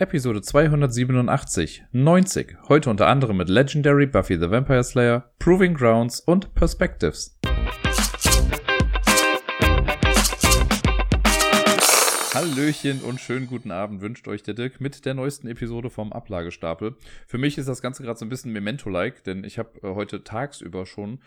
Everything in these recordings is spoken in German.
Episode 287, 90. Heute unter anderem mit Legendary, Buffy the Vampire Slayer, Proving Grounds und Perspectives. Hallöchen und schönen guten Abend wünscht euch der Dirk mit der neuesten Episode vom Ablagestapel. Für mich ist das Ganze gerade so ein bisschen Memento-like, denn ich habe äh, heute tagsüber schon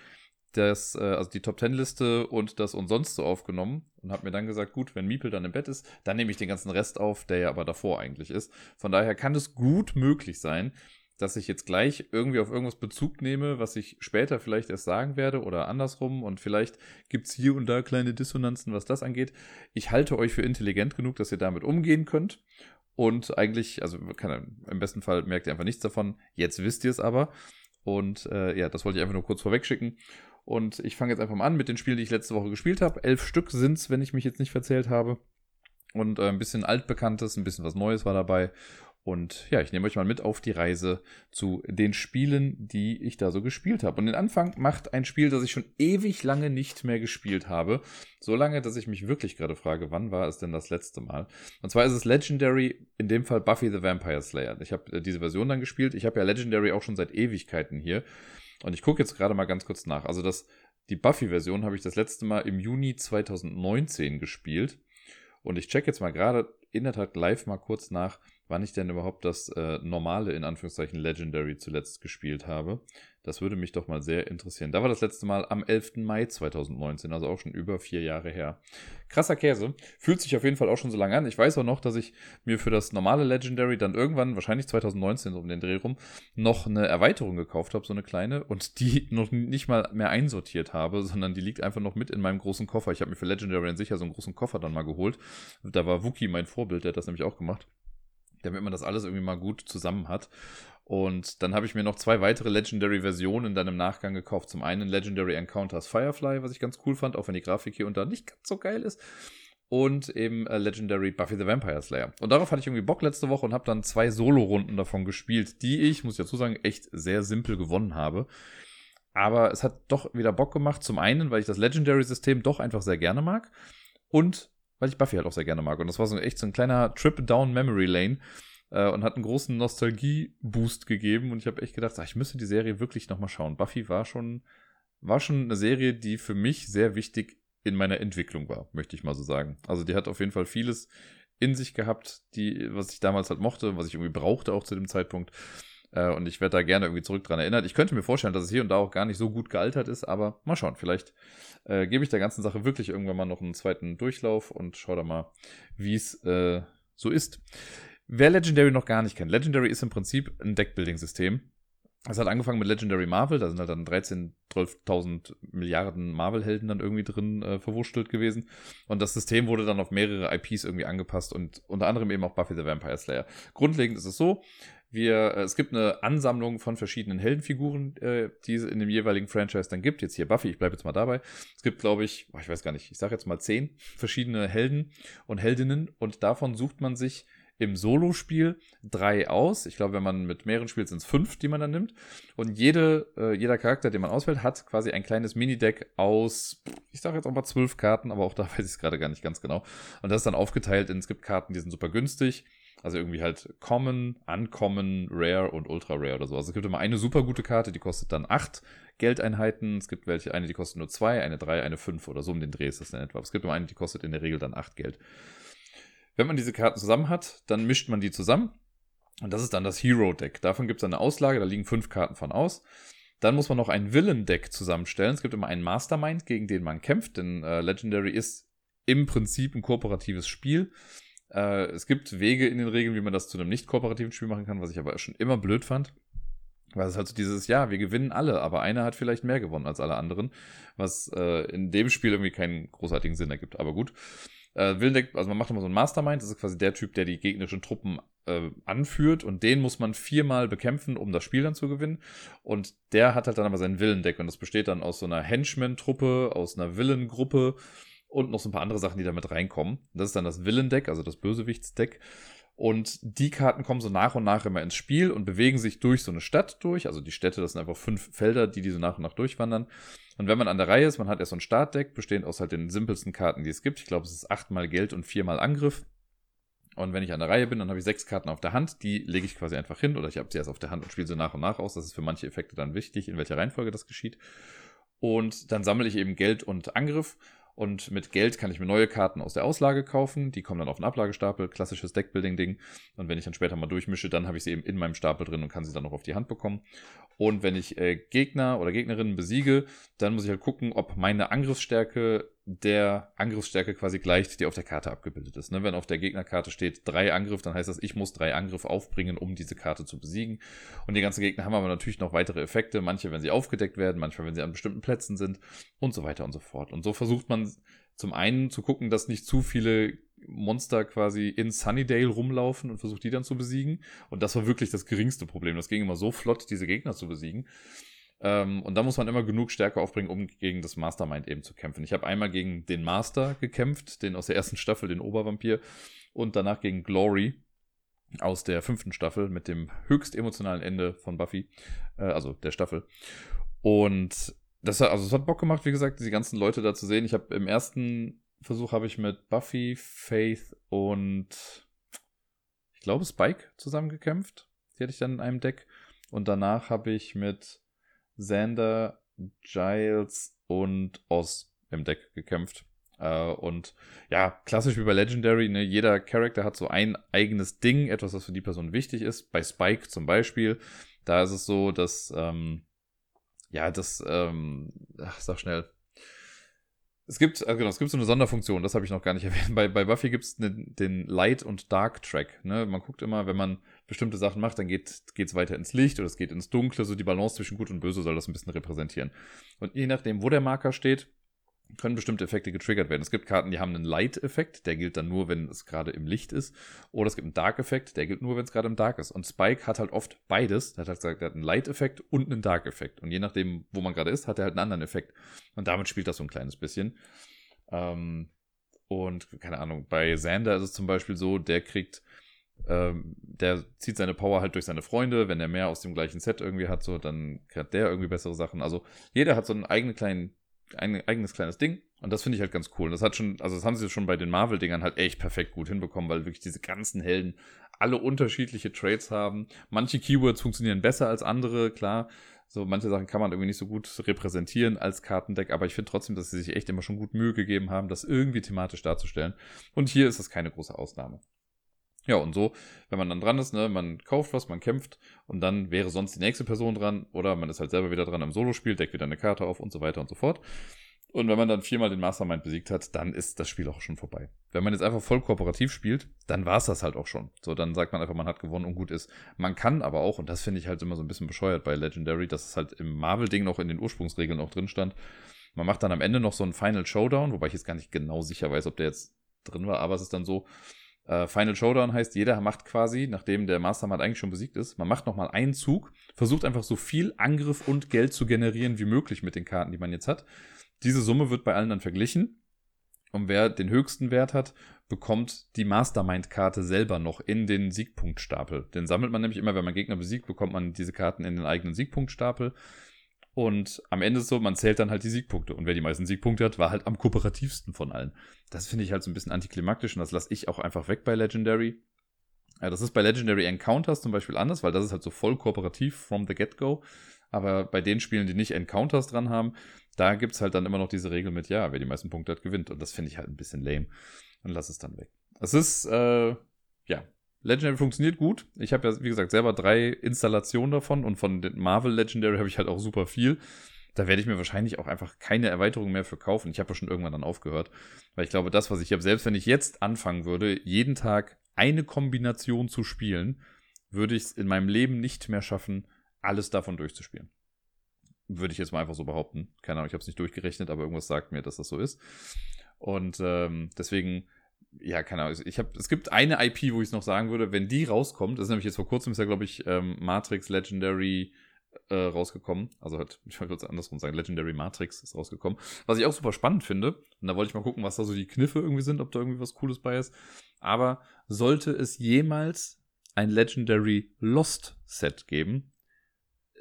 das, äh, also die Top Ten Liste und das und sonst so aufgenommen und habe mir dann gesagt, gut, wenn Miepel dann im Bett ist, dann nehme ich den ganzen Rest auf, der ja aber davor eigentlich ist. Von daher kann es gut möglich sein, dass ich jetzt gleich irgendwie auf irgendwas Bezug nehme, was ich später vielleicht erst sagen werde oder andersrum und vielleicht gibt es hier und da kleine Dissonanzen, was das angeht. Ich halte euch für intelligent genug, dass ihr damit umgehen könnt und eigentlich, also kann, im besten Fall merkt ihr einfach nichts davon. Jetzt wisst ihr es aber. Und äh, ja, das wollte ich einfach nur kurz vorweg schicken. Und ich fange jetzt einfach mal an mit den Spielen, die ich letzte Woche gespielt habe. Elf Stück sind es, wenn ich mich jetzt nicht verzählt habe. Und äh, ein bisschen altbekanntes, ein bisschen was Neues war dabei. Und ja, ich nehme euch mal mit auf die Reise zu den Spielen, die ich da so gespielt habe. Und den Anfang macht ein Spiel, das ich schon ewig lange nicht mehr gespielt habe. So lange, dass ich mich wirklich gerade frage, wann war es denn das letzte Mal? Und zwar ist es Legendary, in dem Fall Buffy the Vampire Slayer. Ich habe äh, diese Version dann gespielt. Ich habe ja Legendary auch schon seit Ewigkeiten hier. Und ich gucke jetzt gerade mal ganz kurz nach. Also das, die Buffy-Version habe ich das letzte Mal im Juni 2019 gespielt. Und ich check jetzt mal gerade in der Tat live mal kurz nach, wann ich denn überhaupt das äh, normale, in Anführungszeichen, Legendary zuletzt gespielt habe. Das würde mich doch mal sehr interessieren. Da war das letzte Mal am 11. Mai 2019, also auch schon über vier Jahre her. Krasser Käse. Fühlt sich auf jeden Fall auch schon so lange an. Ich weiß auch noch, dass ich mir für das normale Legendary dann irgendwann, wahrscheinlich 2019 so um den Dreh rum, noch eine Erweiterung gekauft habe, so eine kleine, und die noch nicht mal mehr einsortiert habe, sondern die liegt einfach noch mit in meinem großen Koffer. Ich habe mir für Legendary sicher so einen großen Koffer dann mal geholt. Da war Wookie mein Vorbild, der hat das nämlich auch gemacht damit man das alles irgendwie mal gut zusammen hat. Und dann habe ich mir noch zwei weitere Legendary-Versionen dann im Nachgang gekauft. Zum einen Legendary Encounters Firefly, was ich ganz cool fand, auch wenn die Grafik hier da nicht ganz so geil ist. Und eben äh, Legendary Buffy the Vampire Slayer. Und darauf hatte ich irgendwie Bock letzte Woche und habe dann zwei Solo-Runden davon gespielt, die ich, muss ich dazu sagen, echt sehr simpel gewonnen habe. Aber es hat doch wieder Bock gemacht. Zum einen, weil ich das Legendary-System doch einfach sehr gerne mag. Und weil ich Buffy halt auch sehr gerne mag. Und das war so echt so ein kleiner Trip down Memory Lane äh, und hat einen großen Nostalgie-Boost gegeben. Und ich habe echt gedacht, ach, ich müsste die Serie wirklich nochmal schauen. Buffy war schon, war schon eine Serie, die für mich sehr wichtig in meiner Entwicklung war, möchte ich mal so sagen. Also die hat auf jeden Fall vieles in sich gehabt, die, was ich damals halt mochte, was ich irgendwie brauchte auch zu dem Zeitpunkt. Äh, und ich werde da gerne irgendwie zurück dran erinnert. Ich könnte mir vorstellen, dass es hier und da auch gar nicht so gut gealtert ist, aber mal schauen. Vielleicht äh, gebe ich der ganzen Sache wirklich irgendwann mal noch einen zweiten Durchlauf und schau da mal, wie es äh, so ist. Wer Legendary noch gar nicht kennt, Legendary ist im Prinzip ein Deckbuilding-System. Es hat angefangen mit Legendary Marvel, da sind halt dann 13, 12.000 Milliarden Marvel-Helden dann irgendwie drin äh, verwurstelt gewesen. Und das System wurde dann auf mehrere IPs irgendwie angepasst und unter anderem eben auch Buffy the Vampire Slayer. Grundlegend ist es so, wir, äh, es gibt eine Ansammlung von verschiedenen Heldenfiguren, äh, die es in dem jeweiligen Franchise dann gibt. Jetzt hier Buffy, ich bleibe jetzt mal dabei. Es gibt, glaube ich, ich weiß gar nicht, ich sage jetzt mal zehn verschiedene Helden und Heldinnen und davon sucht man sich im Solo-Spiel drei aus. Ich glaube, wenn man mit mehreren spielt, sind es fünf, die man dann nimmt. Und jede, äh, jeder Charakter, den man auswählt, hat quasi ein kleines Minideck aus, ich sage jetzt auch mal zwölf Karten, aber auch da weiß ich es gerade gar nicht ganz genau. Und das ist dann aufgeteilt in, es gibt Karten, die sind super günstig. Also irgendwie halt Common, Uncommon, Rare und Ultra Rare oder so. Also es gibt immer eine super gute Karte, die kostet dann acht Geldeinheiten. Es gibt welche, eine, die kostet nur zwei, eine drei, eine fünf oder so um den Dreh ist das dann etwa. Es gibt immer eine, die kostet in der Regel dann acht Geld. Wenn man diese Karten zusammen hat, dann mischt man die zusammen. Und das ist dann das Hero-Deck. Davon gibt es eine Auslage, da liegen fünf Karten von aus. Dann muss man noch ein Villain-Deck zusammenstellen. Es gibt immer einen Mastermind, gegen den man kämpft, denn äh, Legendary ist im Prinzip ein kooperatives Spiel. Äh, es gibt Wege in den Regeln, wie man das zu einem nicht kooperativen Spiel machen kann, was ich aber schon immer blöd fand. Weil es halt so dieses, ja, wir gewinnen alle, aber einer hat vielleicht mehr gewonnen als alle anderen, was äh, in dem Spiel irgendwie keinen großartigen Sinn ergibt. Aber gut. Äh, Willendeck, also man macht immer so ein Mastermind, das ist quasi der Typ, der die gegnerischen Truppen äh, anführt und den muss man viermal bekämpfen, um das Spiel dann zu gewinnen. Und der hat halt dann aber sein Willendeck und das besteht dann aus so einer Henchman-Truppe, aus einer Willengruppe und noch so ein paar andere Sachen, die da mit reinkommen. Das ist dann das Villain-Deck, also das Bösewichtsdeck. Und die Karten kommen so nach und nach immer ins Spiel und bewegen sich durch so eine Stadt durch. Also die Städte, das sind einfach fünf Felder, die die so nach und nach durchwandern. Und wenn man an der Reihe ist, man hat erst so ein Startdeck, bestehend aus halt den simpelsten Karten, die es gibt. Ich glaube, es ist achtmal Geld und viermal Angriff. Und wenn ich an der Reihe bin, dann habe ich sechs Karten auf der Hand, die lege ich quasi einfach hin oder ich habe sie erst auf der Hand und spiele sie nach und nach aus. Das ist für manche Effekte dann wichtig, in welcher Reihenfolge das geschieht. Und dann sammle ich eben Geld und Angriff. Und mit Geld kann ich mir neue Karten aus der Auslage kaufen. Die kommen dann auf den Ablagestapel, klassisches Deckbuilding-Ding. Und wenn ich dann später mal durchmische, dann habe ich sie eben in meinem Stapel drin und kann sie dann noch auf die Hand bekommen. Und wenn ich äh, Gegner oder Gegnerinnen besiege, dann muss ich halt gucken, ob meine Angriffsstärke der Angriffsstärke quasi gleicht, die auf der Karte abgebildet ist. Ne? Wenn auf der Gegnerkarte steht drei Angriff, dann heißt das, ich muss drei Angriff aufbringen, um diese Karte zu besiegen. Und die ganzen Gegner haben aber natürlich noch weitere Effekte. Manche, wenn sie aufgedeckt werden, manchmal, wenn sie an bestimmten Plätzen sind und so weiter und so fort. Und so versucht man zum einen zu gucken, dass nicht zu viele Monster quasi in Sunnydale rumlaufen und versucht die dann zu besiegen. Und das war wirklich das geringste Problem. Das ging immer so flott, diese Gegner zu besiegen. Ähm, und da muss man immer genug Stärke aufbringen, um gegen das Mastermind eben zu kämpfen. Ich habe einmal gegen den Master gekämpft, den aus der ersten Staffel, den Obervampir, und danach gegen Glory aus der fünften Staffel mit dem höchst emotionalen Ende von Buffy, äh, also der Staffel. Und das hat, also es hat Bock gemacht, wie gesagt, die ganzen Leute da zu sehen. Ich habe im ersten Versuch habe ich mit Buffy, Faith und ich glaube Spike zusammen gekämpft. Die hatte ich dann in einem Deck. Und danach habe ich mit Xander, Giles und Oz im Deck gekämpft. Uh, und ja, klassisch wie bei Legendary, ne, jeder Charakter hat so ein eigenes Ding, etwas, was für die Person wichtig ist. Bei Spike zum Beispiel, da ist es so, dass, ähm, ja, das, ähm, ach, sag schnell, es gibt, also genau, es gibt so eine Sonderfunktion, das habe ich noch gar nicht erwähnt. Bei, bei Buffy gibt es ne, den Light- und Dark-Track. Ne? Man guckt immer, wenn man bestimmte Sachen macht, dann geht es weiter ins Licht oder es geht ins Dunkle. So die Balance zwischen Gut und Böse soll das ein bisschen repräsentieren. Und je nachdem, wo der Marker steht, können bestimmte Effekte getriggert werden. Es gibt Karten, die haben einen Light-Effekt, der gilt dann nur, wenn es gerade im Licht ist. Oder es gibt einen Dark-Effekt, der gilt nur, wenn es gerade im Dark ist. Und Spike hat halt oft beides. Er hat halt gesagt, er hat einen Light-Effekt und einen Dark-Effekt. Und je nachdem, wo man gerade ist, hat er halt einen anderen Effekt. Und damit spielt das so ein kleines bisschen. Ähm, und keine Ahnung, bei Xander ist es zum Beispiel so, der kriegt, ähm, der zieht seine Power halt durch seine Freunde. Wenn er mehr aus dem gleichen Set irgendwie hat, so, dann hat der irgendwie bessere Sachen. Also jeder hat so einen eigenen kleinen ein eigenes kleines Ding. Und das finde ich halt ganz cool. das hat schon, also das haben sie schon bei den Marvel-Dingern halt echt perfekt gut hinbekommen, weil wirklich diese ganzen Helden alle unterschiedliche Trades haben. Manche Keywords funktionieren besser als andere, klar. So, manche Sachen kann man irgendwie nicht so gut repräsentieren als Kartendeck, aber ich finde trotzdem, dass sie sich echt immer schon gut Mühe gegeben haben, das irgendwie thematisch darzustellen. Und hier ist das keine große Ausnahme. Ja, und so, wenn man dann dran ist, ne, man kauft was, man kämpft und dann wäre sonst die nächste Person dran oder man ist halt selber wieder dran im Solo-Spiel, deckt wieder eine Karte auf und so weiter und so fort. Und wenn man dann viermal den Mastermind besiegt hat, dann ist das Spiel auch schon vorbei. Wenn man jetzt einfach voll kooperativ spielt, dann war es das halt auch schon. So, dann sagt man einfach, man hat gewonnen und gut ist. Man kann aber auch, und das finde ich halt immer so ein bisschen bescheuert bei Legendary, dass es halt im Marvel-Ding noch in den Ursprungsregeln auch drin stand. Man macht dann am Ende noch so einen Final Showdown, wobei ich jetzt gar nicht genau sicher weiß, ob der jetzt drin war, aber es ist dann so, äh, Final Showdown heißt, jeder macht quasi, nachdem der Mastermind eigentlich schon besiegt ist, man macht nochmal einen Zug, versucht einfach so viel Angriff und Geld zu generieren wie möglich mit den Karten, die man jetzt hat. Diese Summe wird bei allen dann verglichen. Und wer den höchsten Wert hat, bekommt die Mastermind-Karte selber noch in den Siegpunktstapel. Den sammelt man nämlich immer, wenn man Gegner besiegt, bekommt man diese Karten in den eigenen Siegpunktstapel. Und am Ende ist so, man zählt dann halt die Siegpunkte. Und wer die meisten Siegpunkte hat, war halt am kooperativsten von allen. Das finde ich halt so ein bisschen antiklimaktisch und das lasse ich auch einfach weg bei Legendary. Ja, das ist bei Legendary Encounters zum Beispiel anders, weil das ist halt so voll kooperativ from the get-go. Aber bei den Spielen, die nicht Encounters dran haben, da gibt es halt dann immer noch diese Regel mit, ja, wer die meisten Punkte hat, gewinnt. Und das finde ich halt ein bisschen lame. Und lass es dann weg. Es ist, äh, ja, Legendary funktioniert gut. Ich habe ja, wie gesagt, selber drei Installationen davon und von Marvel Legendary habe ich halt auch super viel. Da werde ich mir wahrscheinlich auch einfach keine Erweiterung mehr für kaufen. Ich habe ja schon irgendwann dann aufgehört. Weil ich glaube, das, was ich habe, selbst wenn ich jetzt anfangen würde, jeden Tag eine Kombination zu spielen, würde ich es in meinem Leben nicht mehr schaffen, alles davon durchzuspielen. Würde ich jetzt mal einfach so behaupten. Keine Ahnung, ich habe es nicht durchgerechnet, aber irgendwas sagt mir, dass das so ist. Und ähm, deswegen ja, keine Ahnung. Ich hab, es gibt eine IP, wo ich es noch sagen würde, wenn die rauskommt, das ist nämlich jetzt vor kurzem, ist ja, glaube ich, ähm, Matrix Legendary äh, rausgekommen. Also halt, ich wollte es andersrum sagen, Legendary Matrix ist rausgekommen. Was ich auch super spannend finde. Und da wollte ich mal gucken, was da so die Kniffe irgendwie sind, ob da irgendwie was Cooles bei ist. Aber sollte es jemals ein Legendary Lost Set geben,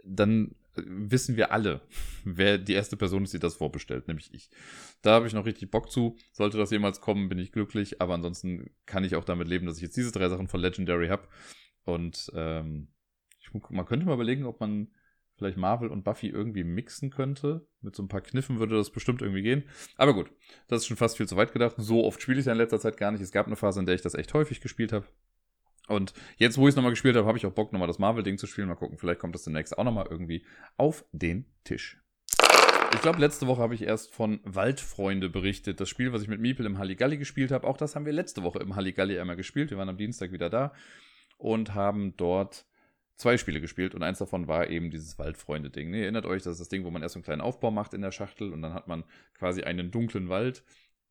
dann wissen wir alle, wer die erste Person ist, die das vorbestellt, nämlich ich. Da habe ich noch richtig Bock zu. Sollte das jemals kommen, bin ich glücklich. Aber ansonsten kann ich auch damit leben, dass ich jetzt diese drei Sachen von Legendary habe. Und ähm, ich, man könnte mal überlegen, ob man vielleicht Marvel und Buffy irgendwie mixen könnte. Mit so ein paar Kniffen würde das bestimmt irgendwie gehen. Aber gut, das ist schon fast viel zu weit gedacht. So oft spiele ich ja in letzter Zeit gar nicht. Es gab eine Phase, in der ich das echt häufig gespielt habe. Und jetzt, wo ich es nochmal gespielt habe, habe ich auch Bock, nochmal das Marvel-Ding zu spielen. Mal gucken, vielleicht kommt das demnächst auch nochmal irgendwie auf den Tisch. Ich glaube, letzte Woche habe ich erst von Waldfreunde berichtet. Das Spiel, was ich mit Miepel im Halligalli gespielt habe. Auch das haben wir letzte Woche im Halligalli einmal gespielt. Wir waren am Dienstag wieder da und haben dort zwei Spiele gespielt und eins davon war eben dieses Waldfreunde-Ding. Ne, erinnert euch, das ist das Ding, wo man erst so einen kleinen Aufbau macht in der Schachtel und dann hat man quasi einen dunklen Wald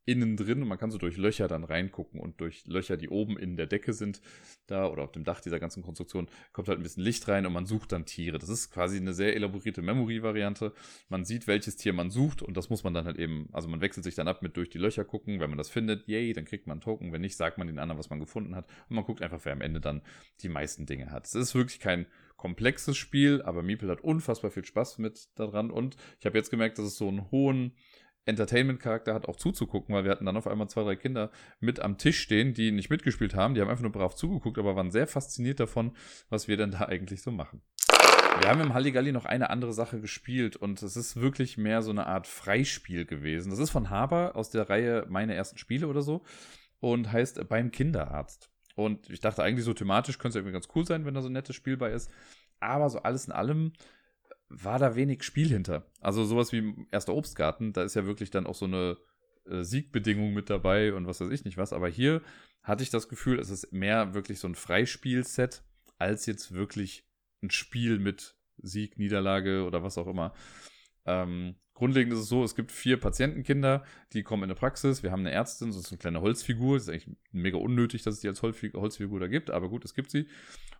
innen drin und man kann so durch Löcher dann reingucken und durch Löcher, die oben in der Decke sind, da oder auf dem Dach dieser ganzen Konstruktion, kommt halt ein bisschen Licht rein und man sucht dann Tiere. Das ist quasi eine sehr elaborierte Memory-Variante. Man sieht, welches Tier man sucht und das muss man dann halt eben, also man wechselt sich dann ab mit durch die Löcher gucken. Wenn man das findet, yay, dann kriegt man einen Token. Wenn nicht, sagt man den anderen, was man gefunden hat und man guckt einfach, wer am Ende dann die meisten Dinge hat. Es ist wirklich kein komplexes Spiel, aber Meeple hat unfassbar viel Spaß mit daran und ich habe jetzt gemerkt, dass es so einen hohen Entertainment-Charakter hat, auch zuzugucken, weil wir hatten dann auf einmal zwei, drei Kinder mit am Tisch stehen, die nicht mitgespielt haben. Die haben einfach nur brav zugeguckt, aber waren sehr fasziniert davon, was wir denn da eigentlich so machen. Wir haben im Halligalli noch eine andere Sache gespielt und es ist wirklich mehr so eine Art Freispiel gewesen. Das ist von Haber aus der Reihe Meine ersten Spiele oder so und heißt Beim Kinderarzt. Und ich dachte eigentlich so thematisch könnte es irgendwie ganz cool sein, wenn da so ein nettes Spiel bei ist. Aber so alles in allem war da wenig Spiel hinter. Also sowas wie erster Obstgarten, da ist ja wirklich dann auch so eine äh, Siegbedingung mit dabei und was weiß ich nicht was. Aber hier hatte ich das Gefühl, es ist mehr wirklich so ein Freispielset, als jetzt wirklich ein Spiel mit Sieg, Niederlage oder was auch immer. Ähm, grundlegend ist es so, es gibt vier Patientenkinder, die kommen in eine Praxis. Wir haben eine Ärztin, so ist eine kleine Holzfigur. Ist eigentlich mega unnötig, dass es die als Holzfigur da gibt, aber gut, es gibt sie.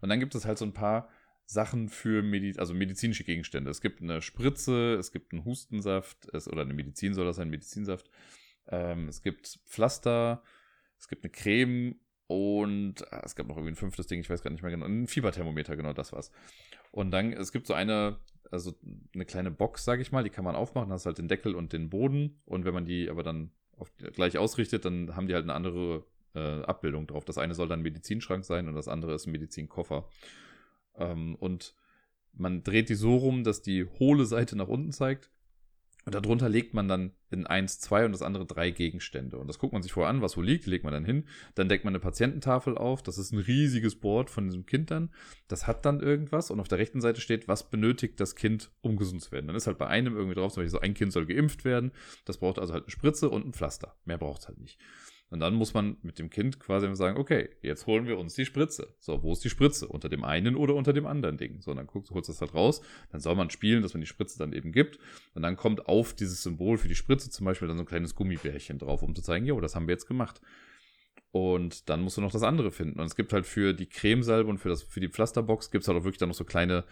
Und dann gibt es halt so ein paar Sachen für Medi also medizinische Gegenstände. Es gibt eine Spritze, es gibt einen Hustensaft, es, oder eine Medizin soll das sein, Medizinsaft. Ähm, es gibt Pflaster, es gibt eine Creme und ah, es gab noch irgendwie ein fünftes Ding, ich weiß gar nicht mehr genau. Ein Fieberthermometer, genau, das war's. Und dann, es gibt so eine, also eine kleine Box, sage ich mal, die kann man aufmachen, hast halt den Deckel und den Boden. Und wenn man die aber dann auf, gleich ausrichtet, dann haben die halt eine andere äh, Abbildung drauf. Das eine soll dann ein Medizinschrank sein und das andere ist ein Medizinkoffer. Ähm, und man dreht die so rum, dass die hohle Seite nach unten zeigt. Und darunter legt man dann in eins, zwei und das andere drei Gegenstände. Und das guckt man sich vorher an, was wo liegt, legt man dann hin. Dann deckt man eine Patiententafel auf. Das ist ein riesiges Board von diesem Kind dann. Das hat dann irgendwas. Und auf der rechten Seite steht, was benötigt das Kind, um gesund zu werden. Dann ist halt bei einem irgendwie drauf, zum Beispiel so ein Kind soll geimpft werden. Das braucht also halt eine Spritze und ein Pflaster. Mehr braucht es halt nicht. Und dann muss man mit dem Kind quasi sagen, okay, jetzt holen wir uns die Spritze. So, wo ist die Spritze? Unter dem einen oder unter dem anderen Ding? So, dann guckst, holst das halt raus. Dann soll man spielen, dass man die Spritze dann eben gibt. Und dann kommt auf dieses Symbol für die Spritze zum Beispiel dann so ein kleines Gummibärchen drauf, um zu zeigen, jo, das haben wir jetzt gemacht. Und dann musst du noch das andere finden. Und es gibt halt für die Cremesalbe und für, das, für die Pflasterbox gibt es halt auch wirklich dann noch so kleine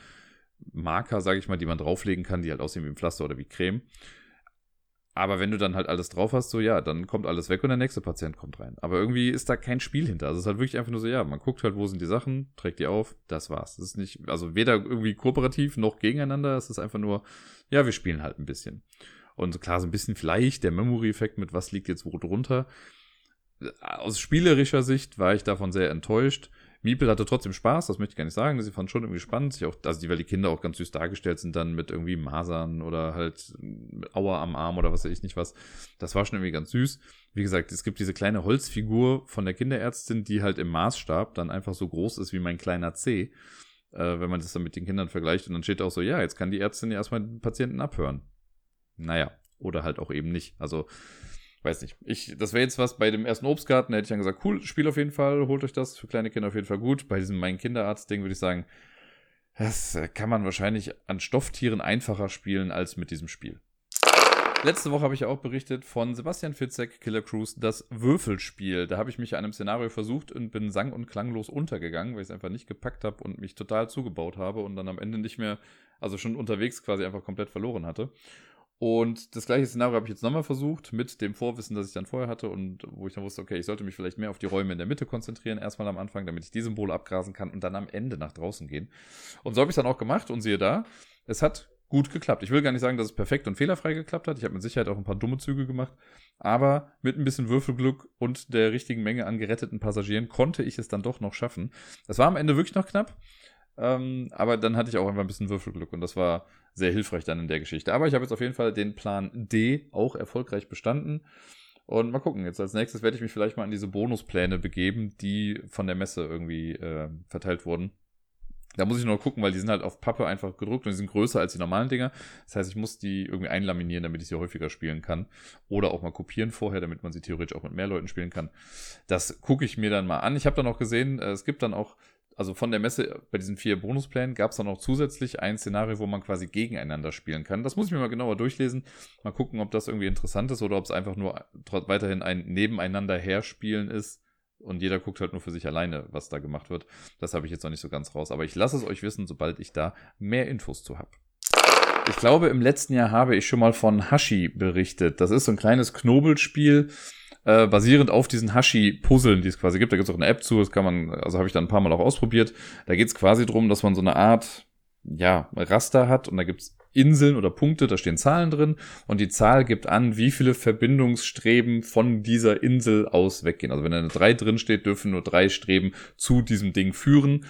Marker, sage ich mal, die man drauflegen kann, die halt aussehen wie ein Pflaster oder wie Creme. Aber wenn du dann halt alles drauf hast, so ja, dann kommt alles weg und der nächste Patient kommt rein. Aber irgendwie ist da kein Spiel hinter. Also es ist halt wirklich einfach nur so, ja, man guckt halt, wo sind die Sachen, trägt die auf, das war's. Das ist nicht, also weder irgendwie kooperativ noch gegeneinander, es ist einfach nur, ja, wir spielen halt ein bisschen. Und klar, so ein bisschen vielleicht der Memory-Effekt mit was liegt jetzt wo drunter. Aus spielerischer Sicht war ich davon sehr enttäuscht. Miepel hatte trotzdem Spaß, das möchte ich gar nicht sagen. Sie fand schon irgendwie spannend. Sich auch, also die, weil die Kinder auch ganz süß dargestellt sind, dann mit irgendwie Masern oder halt Auer am Arm oder was weiß ich nicht was. Das war schon irgendwie ganz süß. Wie gesagt, es gibt diese kleine Holzfigur von der Kinderärztin, die halt im Maßstab dann einfach so groß ist wie mein kleiner C. Äh, wenn man das dann mit den Kindern vergleicht. Und dann steht auch so, ja, jetzt kann die Ärztin ja erstmal den Patienten abhören. Naja, oder halt auch eben nicht. Also, weiß nicht. Ich, das wäre jetzt was bei dem ersten Obstgarten, da hätte ich dann gesagt, cool, Spiel auf jeden Fall, holt euch das, für kleine Kinder auf jeden Fall gut. Bei diesem Mein Kinderarzt-Ding würde ich sagen, das kann man wahrscheinlich an Stofftieren einfacher spielen als mit diesem Spiel. Letzte Woche habe ich auch berichtet von Sebastian Fitzek, Killer Cruise, das Würfelspiel. Da habe ich mich an einem Szenario versucht und bin sang- und klanglos untergegangen, weil ich es einfach nicht gepackt habe und mich total zugebaut habe und dann am Ende nicht mehr, also schon unterwegs quasi einfach komplett verloren hatte. Und das gleiche Szenario habe ich jetzt nochmal versucht, mit dem Vorwissen, das ich dann vorher hatte und wo ich dann wusste, okay, ich sollte mich vielleicht mehr auf die Räume in der Mitte konzentrieren, erstmal am Anfang, damit ich die Symbole abgrasen kann und dann am Ende nach draußen gehen. Und so habe ich es dann auch gemacht und siehe da, es hat gut geklappt. Ich will gar nicht sagen, dass es perfekt und fehlerfrei geklappt hat. Ich habe mit Sicherheit auch ein paar dumme Züge gemacht. Aber mit ein bisschen Würfelglück und der richtigen Menge an geretteten Passagieren konnte ich es dann doch noch schaffen. Das war am Ende wirklich noch knapp. Ähm, aber dann hatte ich auch einfach ein bisschen Würfelglück und das war sehr hilfreich dann in der Geschichte. Aber ich habe jetzt auf jeden Fall den Plan D auch erfolgreich bestanden. Und mal gucken, jetzt als nächstes werde ich mich vielleicht mal an diese Bonuspläne begeben, die von der Messe irgendwie äh, verteilt wurden. Da muss ich noch gucken, weil die sind halt auf Pappe einfach gedruckt und die sind größer als die normalen Dinger. Das heißt, ich muss die irgendwie einlaminieren, damit ich sie häufiger spielen kann. Oder auch mal kopieren vorher, damit man sie theoretisch auch mit mehr Leuten spielen kann. Das gucke ich mir dann mal an. Ich habe dann auch gesehen, äh, es gibt dann auch, also von der Messe bei diesen vier Bonusplänen gab es dann auch zusätzlich ein Szenario, wo man quasi gegeneinander spielen kann. Das muss ich mir mal genauer durchlesen. Mal gucken, ob das irgendwie interessant ist oder ob es einfach nur weiterhin ein Nebeneinander herspielen ist und jeder guckt halt nur für sich alleine, was da gemacht wird. Das habe ich jetzt noch nicht so ganz raus. Aber ich lasse es euch wissen, sobald ich da mehr Infos zu habe. Ich glaube, im letzten Jahr habe ich schon mal von Hashi berichtet. Das ist so ein kleines Knobelspiel, äh, basierend auf diesen Hashi-Puzzeln, die es quasi gibt. Da gibt es auch eine App zu, das kann man, also habe ich dann ein paar Mal auch ausprobiert. Da geht es quasi darum, dass man so eine Art, ja, Raster hat und da gibt es Inseln oder Punkte, da stehen Zahlen drin und die Zahl gibt an, wie viele Verbindungsstreben von dieser Insel aus weggehen. Also wenn da eine 3 drin steht, dürfen nur drei Streben zu diesem Ding führen.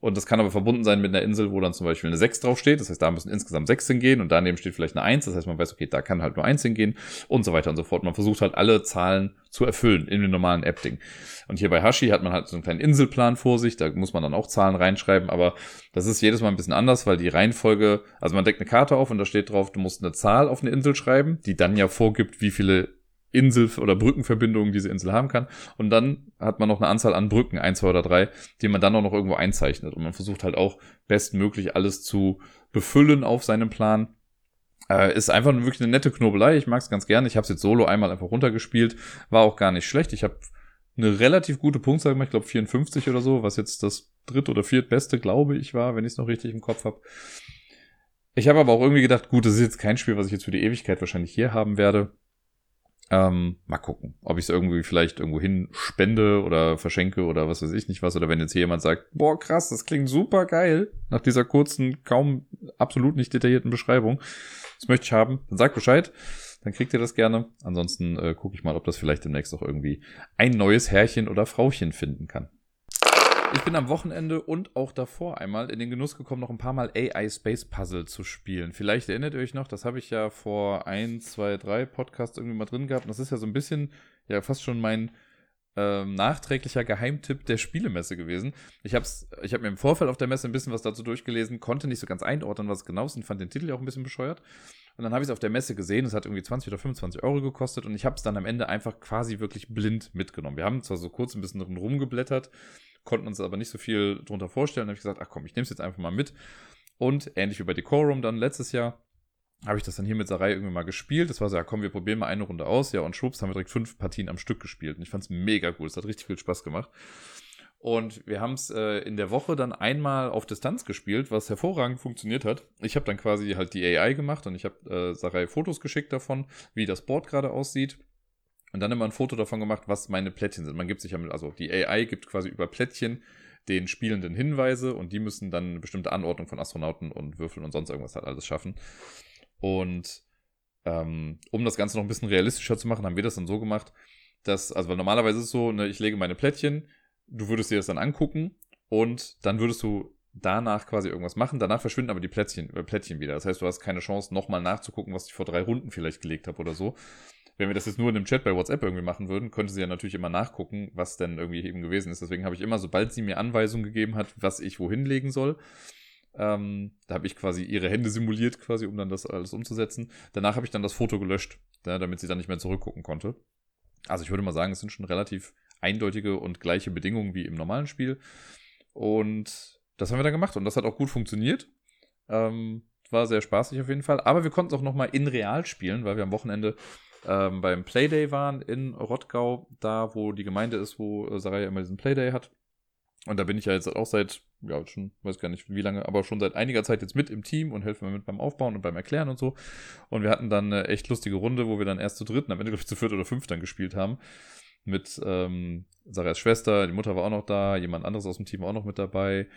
Und das kann aber verbunden sein mit einer Insel, wo dann zum Beispiel eine 6 draufsteht. Das heißt, da müssen insgesamt 6 hingehen und daneben steht vielleicht eine 1. Das heißt, man weiß, okay, da kann halt nur 1 hingehen und so weiter und so fort. Man versucht halt alle Zahlen zu erfüllen in dem normalen App-Ding. Und hier bei Hashi hat man halt so einen kleinen Inselplan vor sich. Da muss man dann auch Zahlen reinschreiben. Aber das ist jedes Mal ein bisschen anders, weil die Reihenfolge, also man deckt eine Karte auf und da steht drauf, du musst eine Zahl auf eine Insel schreiben, die dann ja vorgibt, wie viele Insel- oder Brückenverbindungen diese Insel haben kann. Und dann hat man noch eine Anzahl an Brücken, ein, zwei oder drei, die man dann auch noch irgendwo einzeichnet. Und man versucht halt auch bestmöglich alles zu befüllen auf seinem Plan. Äh, ist einfach wirklich eine nette Knobelei. Ich mag es ganz gerne. Ich habe es jetzt solo einmal einfach runtergespielt. War auch gar nicht schlecht. Ich habe eine relativ gute Punktzahl gemacht. Ich glaube 54 oder so, was jetzt das dritt- oder viertbeste, glaube ich, war, wenn ich es noch richtig im Kopf habe. Ich habe aber auch irgendwie gedacht, gut, das ist jetzt kein Spiel, was ich jetzt für die Ewigkeit wahrscheinlich hier haben werde. Ähm, mal gucken, ob ich es irgendwie vielleicht irgendwo hin spende oder verschenke oder was weiß ich nicht was. Oder wenn jetzt hier jemand sagt, boah, krass, das klingt super geil, nach dieser kurzen, kaum absolut nicht detaillierten Beschreibung. Das möchte ich haben, dann sagt Bescheid. Dann kriegt ihr das gerne. Ansonsten äh, gucke ich mal, ob das vielleicht demnächst auch irgendwie ein neues Herrchen oder Frauchen finden kann. Ich bin am Wochenende und auch davor einmal in den Genuss gekommen, noch ein paar Mal AI Space Puzzle zu spielen. Vielleicht erinnert ihr euch noch, das habe ich ja vor ein, zwei, drei Podcasts irgendwie mal drin gehabt. Und das ist ja so ein bisschen, ja, fast schon mein ähm, nachträglicher Geheimtipp der Spielemesse gewesen. Ich habe ich hab mir im Vorfeld auf der Messe ein bisschen was dazu durchgelesen, konnte nicht so ganz einordnen, was es genau ist und fand den Titel auch ein bisschen bescheuert. Und dann habe ich es auf der Messe gesehen, es hat irgendwie 20 oder 25 Euro gekostet und ich habe es dann am Ende einfach quasi wirklich blind mitgenommen. Wir haben zwar so kurz ein bisschen rumgeblättert, konnten uns aber nicht so viel drunter vorstellen. Da habe ich gesagt, ach komm, ich nehme es jetzt einfach mal mit. Und ähnlich wie bei Decorum dann letztes Jahr, habe ich das dann hier mit Sarai irgendwie mal gespielt. Das war so, ja komm, wir probieren mal eine Runde aus. Ja, und schwupps haben wir direkt fünf Partien am Stück gespielt. Und ich fand es mega cool. Es hat richtig viel Spaß gemacht. Und wir haben es äh, in der Woche dann einmal auf Distanz gespielt, was hervorragend funktioniert hat. Ich habe dann quasi halt die AI gemacht und ich habe äh, Sarai Fotos geschickt davon, wie das Board gerade aussieht. Und dann immer ein Foto davon gemacht, was meine Plättchen sind. Man gibt sich ja mit, also die AI gibt quasi über Plättchen den Spielenden Hinweise und die müssen dann eine bestimmte Anordnung von Astronauten und Würfeln und sonst irgendwas halt alles schaffen. Und ähm, um das Ganze noch ein bisschen realistischer zu machen, haben wir das dann so gemacht, dass, also weil normalerweise ist es so, ne, ich lege meine Plättchen, du würdest dir das dann angucken und dann würdest du danach quasi irgendwas machen. Danach verschwinden aber die Plättchen, äh, Plättchen wieder. Das heißt, du hast keine Chance, nochmal nachzugucken, was ich vor drei Runden vielleicht gelegt habe oder so. Wenn wir das jetzt nur in einem Chat bei WhatsApp irgendwie machen würden, könnte sie ja natürlich immer nachgucken, was denn irgendwie eben gewesen ist. Deswegen habe ich immer, sobald sie mir Anweisungen gegeben hat, was ich wohin legen soll, ähm, da habe ich quasi ihre Hände simuliert, quasi, um dann das alles umzusetzen. Danach habe ich dann das Foto gelöscht, ja, damit sie dann nicht mehr zurückgucken konnte. Also ich würde mal sagen, es sind schon relativ eindeutige und gleiche Bedingungen wie im normalen Spiel. Und das haben wir dann gemacht und das hat auch gut funktioniert. Ähm, war sehr spaßig auf jeden Fall. Aber wir konnten es auch nochmal in real spielen, weil wir am Wochenende ähm, beim Playday waren in Rottgau, da wo die Gemeinde ist, wo äh, Sarai immer diesen Playday hat. Und da bin ich ja jetzt auch seit, ja, schon, weiß gar nicht wie lange, aber schon seit einiger Zeit jetzt mit im Team und helfe mir mit beim Aufbauen und beim Erklären und so. Und wir hatten dann eine echt lustige Runde, wo wir dann erst zu dritt am Ende, glaube ich, zu viert oder fünf dann gespielt haben. Mit ähm, Sarahs Schwester, die Mutter war auch noch da, jemand anderes aus dem Team war auch noch mit dabei.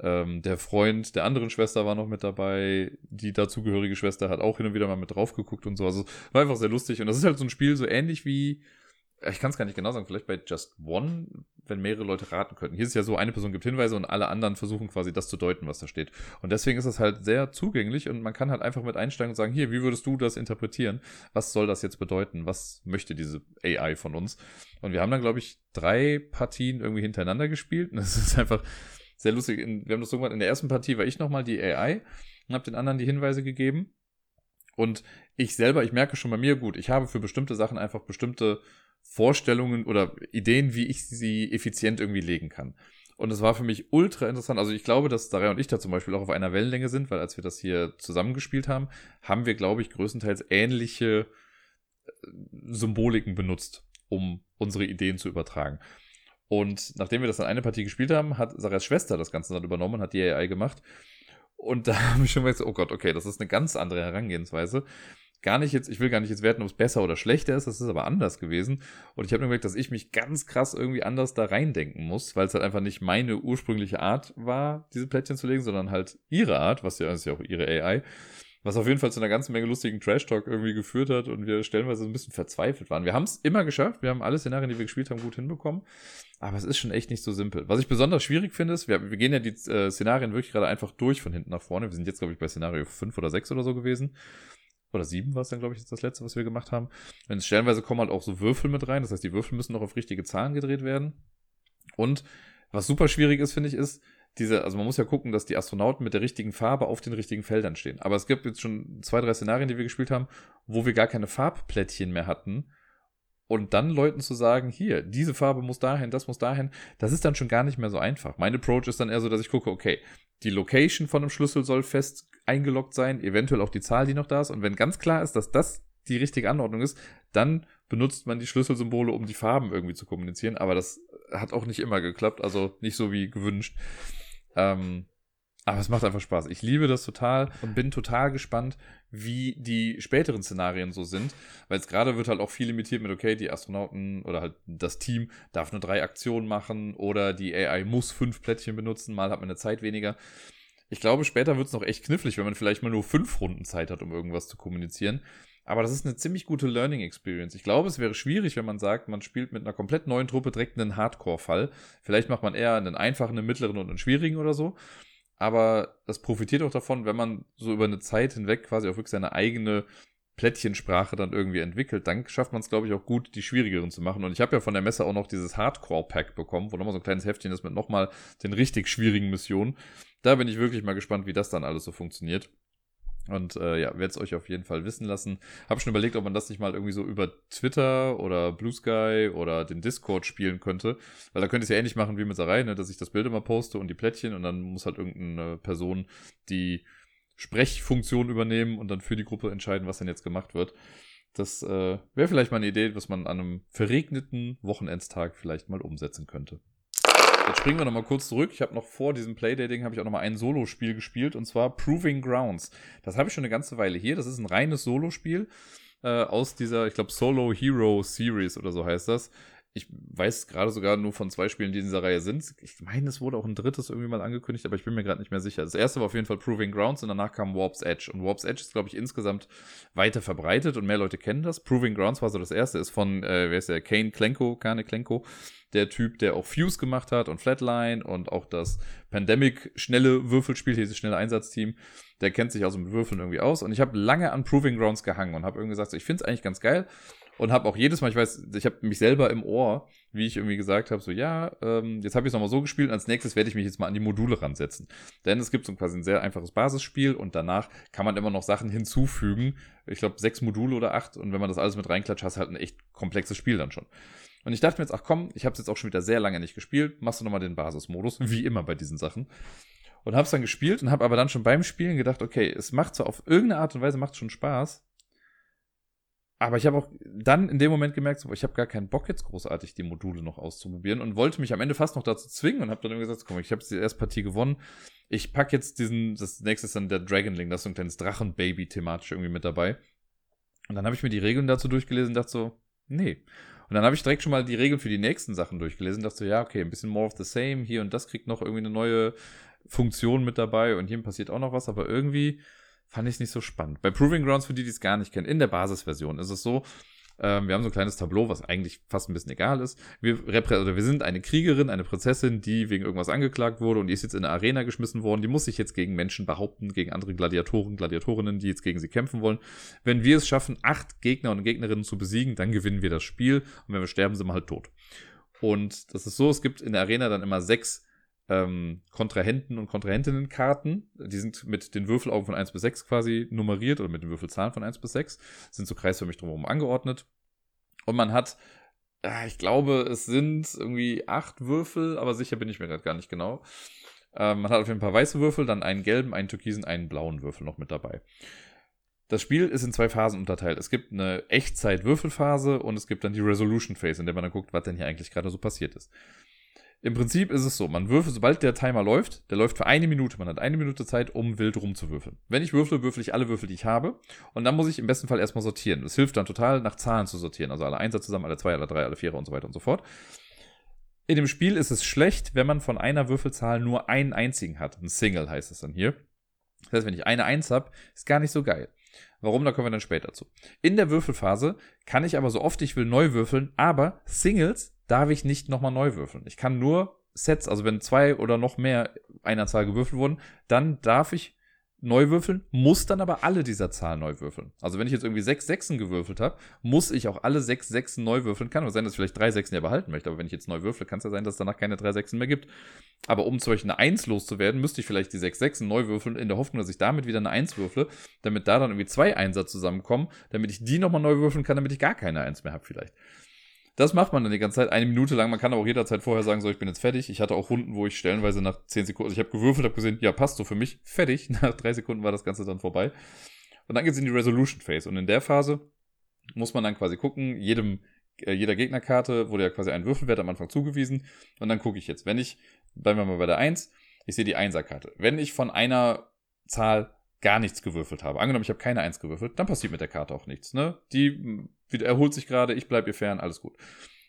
Ähm, der Freund der anderen Schwester war noch mit dabei. Die dazugehörige Schwester hat auch hin und wieder mal mit drauf geguckt und so. Also war einfach sehr lustig. Und das ist halt so ein Spiel, so ähnlich wie, ich kann es gar nicht genau sagen, vielleicht bei Just One, wenn mehrere Leute raten könnten. Hier ist ja so, eine Person gibt Hinweise und alle anderen versuchen quasi das zu deuten, was da steht. Und deswegen ist es halt sehr zugänglich und man kann halt einfach mit einsteigen und sagen, hier, wie würdest du das interpretieren? Was soll das jetzt bedeuten? Was möchte diese AI von uns? Und wir haben dann, glaube ich, drei Partien irgendwie hintereinander gespielt und es ist einfach sehr lustig. Wir haben das so gemacht, in der ersten Partie war ich nochmal die AI und habe den anderen die Hinweise gegeben. Und ich selber, ich merke schon bei mir gut, ich habe für bestimmte Sachen einfach bestimmte Vorstellungen oder Ideen, wie ich sie effizient irgendwie legen kann. Und es war für mich ultra interessant. Also ich glaube, dass Daria und ich da zum Beispiel auch auf einer Wellenlänge sind, weil als wir das hier zusammengespielt haben, haben wir, glaube ich, größtenteils ähnliche äh, Symboliken benutzt, um unsere Ideen zu übertragen. Und nachdem wir das dann eine Partie gespielt haben, hat Sarahs Schwester das Ganze dann übernommen und hat die AI gemacht. Und da habe ich schon gesagt, oh Gott, okay, das ist eine ganz andere Herangehensweise gar nicht jetzt, ich will gar nicht jetzt werten, ob es besser oder schlechter ist, das ist aber anders gewesen. Und ich habe gemerkt, dass ich mich ganz krass irgendwie anders da reindenken muss, weil es halt einfach nicht meine ursprüngliche Art war, diese Plättchen zu legen, sondern halt ihre Art, was ja ist ja auch ihre AI. Was auf jeden Fall zu einer ganzen Menge lustigen Trash-Talk irgendwie geführt hat und wir stellenweise so ein bisschen verzweifelt waren. Wir haben es immer geschafft, wir haben alle Szenarien, die wir gespielt haben, gut hinbekommen. Aber es ist schon echt nicht so simpel. Was ich besonders schwierig finde, ist, wir, wir gehen ja die äh, Szenarien wirklich gerade einfach durch von hinten nach vorne. Wir sind jetzt, glaube ich, bei Szenario 5 oder 6 oder so gewesen oder sieben war es dann, glaube ich, ist das letzte, was wir gemacht haben. Es stellenweise kommen halt auch so Würfel mit rein, das heißt, die Würfel müssen noch auf richtige Zahlen gedreht werden. Und was super schwierig ist, finde ich, ist, diese, also man muss ja gucken, dass die Astronauten mit der richtigen Farbe auf den richtigen Feldern stehen. Aber es gibt jetzt schon zwei, drei Szenarien, die wir gespielt haben, wo wir gar keine Farbplättchen mehr hatten. Und dann Leuten zu sagen, hier, diese Farbe muss dahin, das muss dahin, das ist dann schon gar nicht mehr so einfach. Mein Approach ist dann eher so, dass ich gucke, okay, die Location von einem Schlüssel soll fest eingeloggt sein, eventuell auch die Zahl, die noch da ist. Und wenn ganz klar ist, dass das die richtige Anordnung ist, dann benutzt man die Schlüsselsymbole, um die Farben irgendwie zu kommunizieren. Aber das hat auch nicht immer geklappt, also nicht so wie gewünscht. Ähm, aber es macht einfach Spaß. Ich liebe das total und bin total gespannt, wie die späteren Szenarien so sind. Weil es gerade wird halt auch viel limitiert mit, okay, die Astronauten oder halt das Team darf nur drei Aktionen machen oder die AI muss fünf Plättchen benutzen, mal hat man eine Zeit weniger. Ich glaube, später wird es noch echt knifflig, wenn man vielleicht mal nur fünf Runden Zeit hat, um irgendwas zu kommunizieren. Aber das ist eine ziemlich gute Learning Experience. Ich glaube, es wäre schwierig, wenn man sagt, man spielt mit einer komplett neuen Truppe direkt einen Hardcore-Fall. Vielleicht macht man eher einen einfachen, einen mittleren und einen schwierigen oder so. Aber das profitiert auch davon, wenn man so über eine Zeit hinweg quasi auch wirklich seine eigene Plättchensprache dann irgendwie entwickelt, dann schafft man es, glaube ich, auch gut, die schwierigeren zu machen. Und ich habe ja von der Messe auch noch dieses Hardcore-Pack bekommen, wo nochmal so ein kleines Heftchen ist mit nochmal den richtig schwierigen Missionen. Da bin ich wirklich mal gespannt, wie das dann alles so funktioniert. Und äh, ja, werde es euch auf jeden Fall wissen lassen. Habe schon überlegt, ob man das nicht mal irgendwie so über Twitter oder Blue Sky oder den Discord spielen könnte. Weil da könnte ich es ja ähnlich machen wie mit Sarai, ne? dass ich das Bild immer poste und die Plättchen und dann muss halt irgendeine Person die Sprechfunktion übernehmen und dann für die Gruppe entscheiden, was denn jetzt gemacht wird. Das äh, wäre vielleicht mal eine Idee, was man an einem verregneten Wochenendstag vielleicht mal umsetzen könnte. Jetzt springen wir nochmal kurz zurück. Ich habe noch vor diesem Playdating habe ich auch nochmal ein Solospiel gespielt und zwar Proving Grounds. Das habe ich schon eine ganze Weile hier. Das ist ein reines Solospiel äh, aus dieser, ich glaube, Solo Hero Series oder so heißt das ich weiß gerade sogar nur von zwei Spielen, die in dieser Reihe sind. Ich meine, es wurde auch ein drittes irgendwie mal angekündigt, aber ich bin mir gerade nicht mehr sicher. Das erste war auf jeden Fall Proving Grounds und danach kam Warp's Edge. Und Warp's Edge ist, glaube ich, insgesamt weiter verbreitet und mehr Leute kennen das. Proving Grounds war so das erste, ist von, äh, wer ist der? Kane Klenko, Kane Klenko. Der Typ, der auch Fuse gemacht hat und Flatline und auch das Pandemic schnelle Würfelspiel, dieses schnelle Einsatzteam. Der kennt sich also mit Würfeln irgendwie aus. Und ich habe lange an Proving Grounds gehangen und habe irgendwie gesagt, ich finde es eigentlich ganz geil und habe auch jedes Mal, ich weiß, ich habe mich selber im Ohr, wie ich irgendwie gesagt habe, so ja, ähm, jetzt habe ich es nochmal so gespielt und als nächstes werde ich mich jetzt mal an die Module ransetzen. Denn es gibt so quasi ein sehr einfaches Basisspiel und danach kann man immer noch Sachen hinzufügen. Ich glaube, sechs Module oder acht und wenn man das alles mit reinklatscht, hast du halt ein echt komplexes Spiel dann schon. Und ich dachte mir jetzt, ach komm, ich habe es jetzt auch schon wieder sehr lange nicht gespielt, machst du nochmal den Basismodus, wie immer bei diesen Sachen. Und habe es dann gespielt und habe aber dann schon beim Spielen gedacht, okay, es macht zwar auf irgendeine Art und Weise macht schon Spaß, aber ich habe auch dann in dem Moment gemerkt, so, ich habe gar keinen Bock jetzt großartig die Module noch auszuprobieren und wollte mich am Ende fast noch dazu zwingen und habe dann gesagt, komm, ich habe die erste Partie gewonnen. Ich pack jetzt diesen, das nächste ist dann der Dragonling, das ist so ein kleines Drachenbaby thematisch irgendwie mit dabei. Und dann habe ich mir die Regeln dazu durchgelesen und dachte so, nee. Und dann habe ich direkt schon mal die Regeln für die nächsten Sachen durchgelesen und dachte so, ja, okay, ein bisschen more of the same, hier und das kriegt noch irgendwie eine neue Funktionen mit dabei und hier passiert auch noch was, aber irgendwie fand ich es nicht so spannend. Bei Proving Grounds, für die, die es gar nicht kennen, in der Basisversion ist es so, ähm, wir haben so ein kleines Tableau, was eigentlich fast ein bisschen egal ist. Wir, oder wir sind eine Kriegerin, eine Prinzessin, die wegen irgendwas angeklagt wurde und die ist jetzt in eine Arena geschmissen worden. Die muss sich jetzt gegen Menschen behaupten, gegen andere Gladiatoren, Gladiatorinnen, die jetzt gegen sie kämpfen wollen. Wenn wir es schaffen, acht Gegner und Gegnerinnen zu besiegen, dann gewinnen wir das Spiel. Und wenn wir sterben, sind wir halt tot. Und das ist so, es gibt in der Arena dann immer sechs ähm, Kontrahenten und Kontrahentinnenkarten. Die sind mit den Würfelaugen von 1 bis 6 quasi nummeriert oder mit den Würfelzahlen von 1 bis 6. Sind so kreisförmig drumherum angeordnet. Und man hat, äh, ich glaube, es sind irgendwie acht Würfel, aber sicher bin ich mir gerade gar nicht genau. Ähm, man hat auf jeden Fall weiße Würfel, dann einen gelben, einen türkisen, einen blauen Würfel noch mit dabei. Das Spiel ist in zwei Phasen unterteilt. Es gibt eine Echtzeit-Würfelphase und es gibt dann die Resolution Phase, in der man dann guckt, was denn hier eigentlich gerade so passiert ist. Im Prinzip ist es so, man würfelt, sobald der Timer läuft, der läuft für eine Minute. Man hat eine Minute Zeit, um wild rumzuwürfeln. Wenn ich würfle, würfel ich alle Würfel, die ich habe. Und dann muss ich im besten Fall erstmal sortieren. Das hilft dann total, nach Zahlen zu sortieren. Also alle Einser zusammen, alle zwei, alle drei, alle Vierer und so weiter und so fort. In dem Spiel ist es schlecht, wenn man von einer Würfelzahl nur einen einzigen hat. Ein Single heißt es dann hier. Das heißt, wenn ich eine Eins habe, ist gar nicht so geil. Warum, da kommen wir dann später zu. In der Würfelphase kann ich aber so oft ich will neu würfeln, aber Singles darf ich nicht nochmal neu würfeln. Ich kann nur Sets, also wenn zwei oder noch mehr einer Zahl gewürfelt wurden, dann darf ich neu würfeln, muss dann aber alle dieser Zahlen neu würfeln. Also wenn ich jetzt irgendwie sechs Sechsen gewürfelt habe, muss ich auch alle sechs Sechsen neu würfeln. Kann aber sein, dass ich vielleicht drei Sechsen ja behalten möchte, aber wenn ich jetzt neu würfle, kann es ja sein, dass es danach keine drei Sechsen mehr gibt. Aber um zum Beispiel eine Eins loszuwerden, müsste ich vielleicht die sechs Sechsen neu würfeln, in der Hoffnung, dass ich damit wieder eine Eins würfle, damit da dann irgendwie zwei Einser zusammenkommen, damit ich die nochmal neu würfeln kann, damit ich gar keine Eins mehr habe vielleicht. Das macht man dann die ganze Zeit, eine Minute lang. Man kann aber auch jederzeit vorher sagen, so, ich bin jetzt fertig. Ich hatte auch Runden, wo ich stellenweise nach zehn Sekunden, also ich habe gewürfelt, habe gesehen, ja, passt so für mich, fertig. Nach drei Sekunden war das Ganze dann vorbei. Und dann geht's in die Resolution Phase. Und in der Phase muss man dann quasi gucken, jedem, äh, jeder Gegnerkarte wurde ja quasi ein Würfelwert am Anfang zugewiesen. Und dann gucke ich jetzt, wenn ich, bleiben wir mal bei der 1, ich sehe die Einserkarte. Wenn ich von einer Zahl gar nichts gewürfelt habe. Angenommen, ich habe keine Eins gewürfelt, dann passiert mit der Karte auch nichts. Ne? Die hm, erholt sich gerade, ich bleibe ihr fern, alles gut.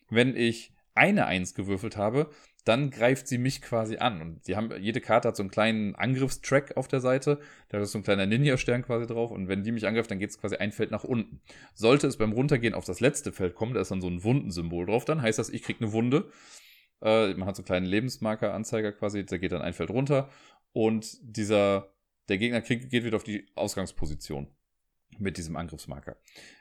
Wenn ich eine Eins gewürfelt habe, dann greift sie mich quasi an. Und die haben, jede Karte hat so einen kleinen Angriffstrack auf der Seite. Da ist so ein kleiner Ninja-Stern quasi drauf. Und wenn die mich angreift, dann geht es quasi ein Feld nach unten. Sollte es beim Runtergehen auf das letzte Feld kommen, da ist dann so ein Wundensymbol drauf, dann heißt das, ich kriege eine Wunde. Äh, man hat so einen kleinen Lebensmarker-Anzeiger quasi, der geht dann ein Feld runter. Und dieser der Gegner kriegt, geht wieder auf die Ausgangsposition mit diesem Angriffsmarker.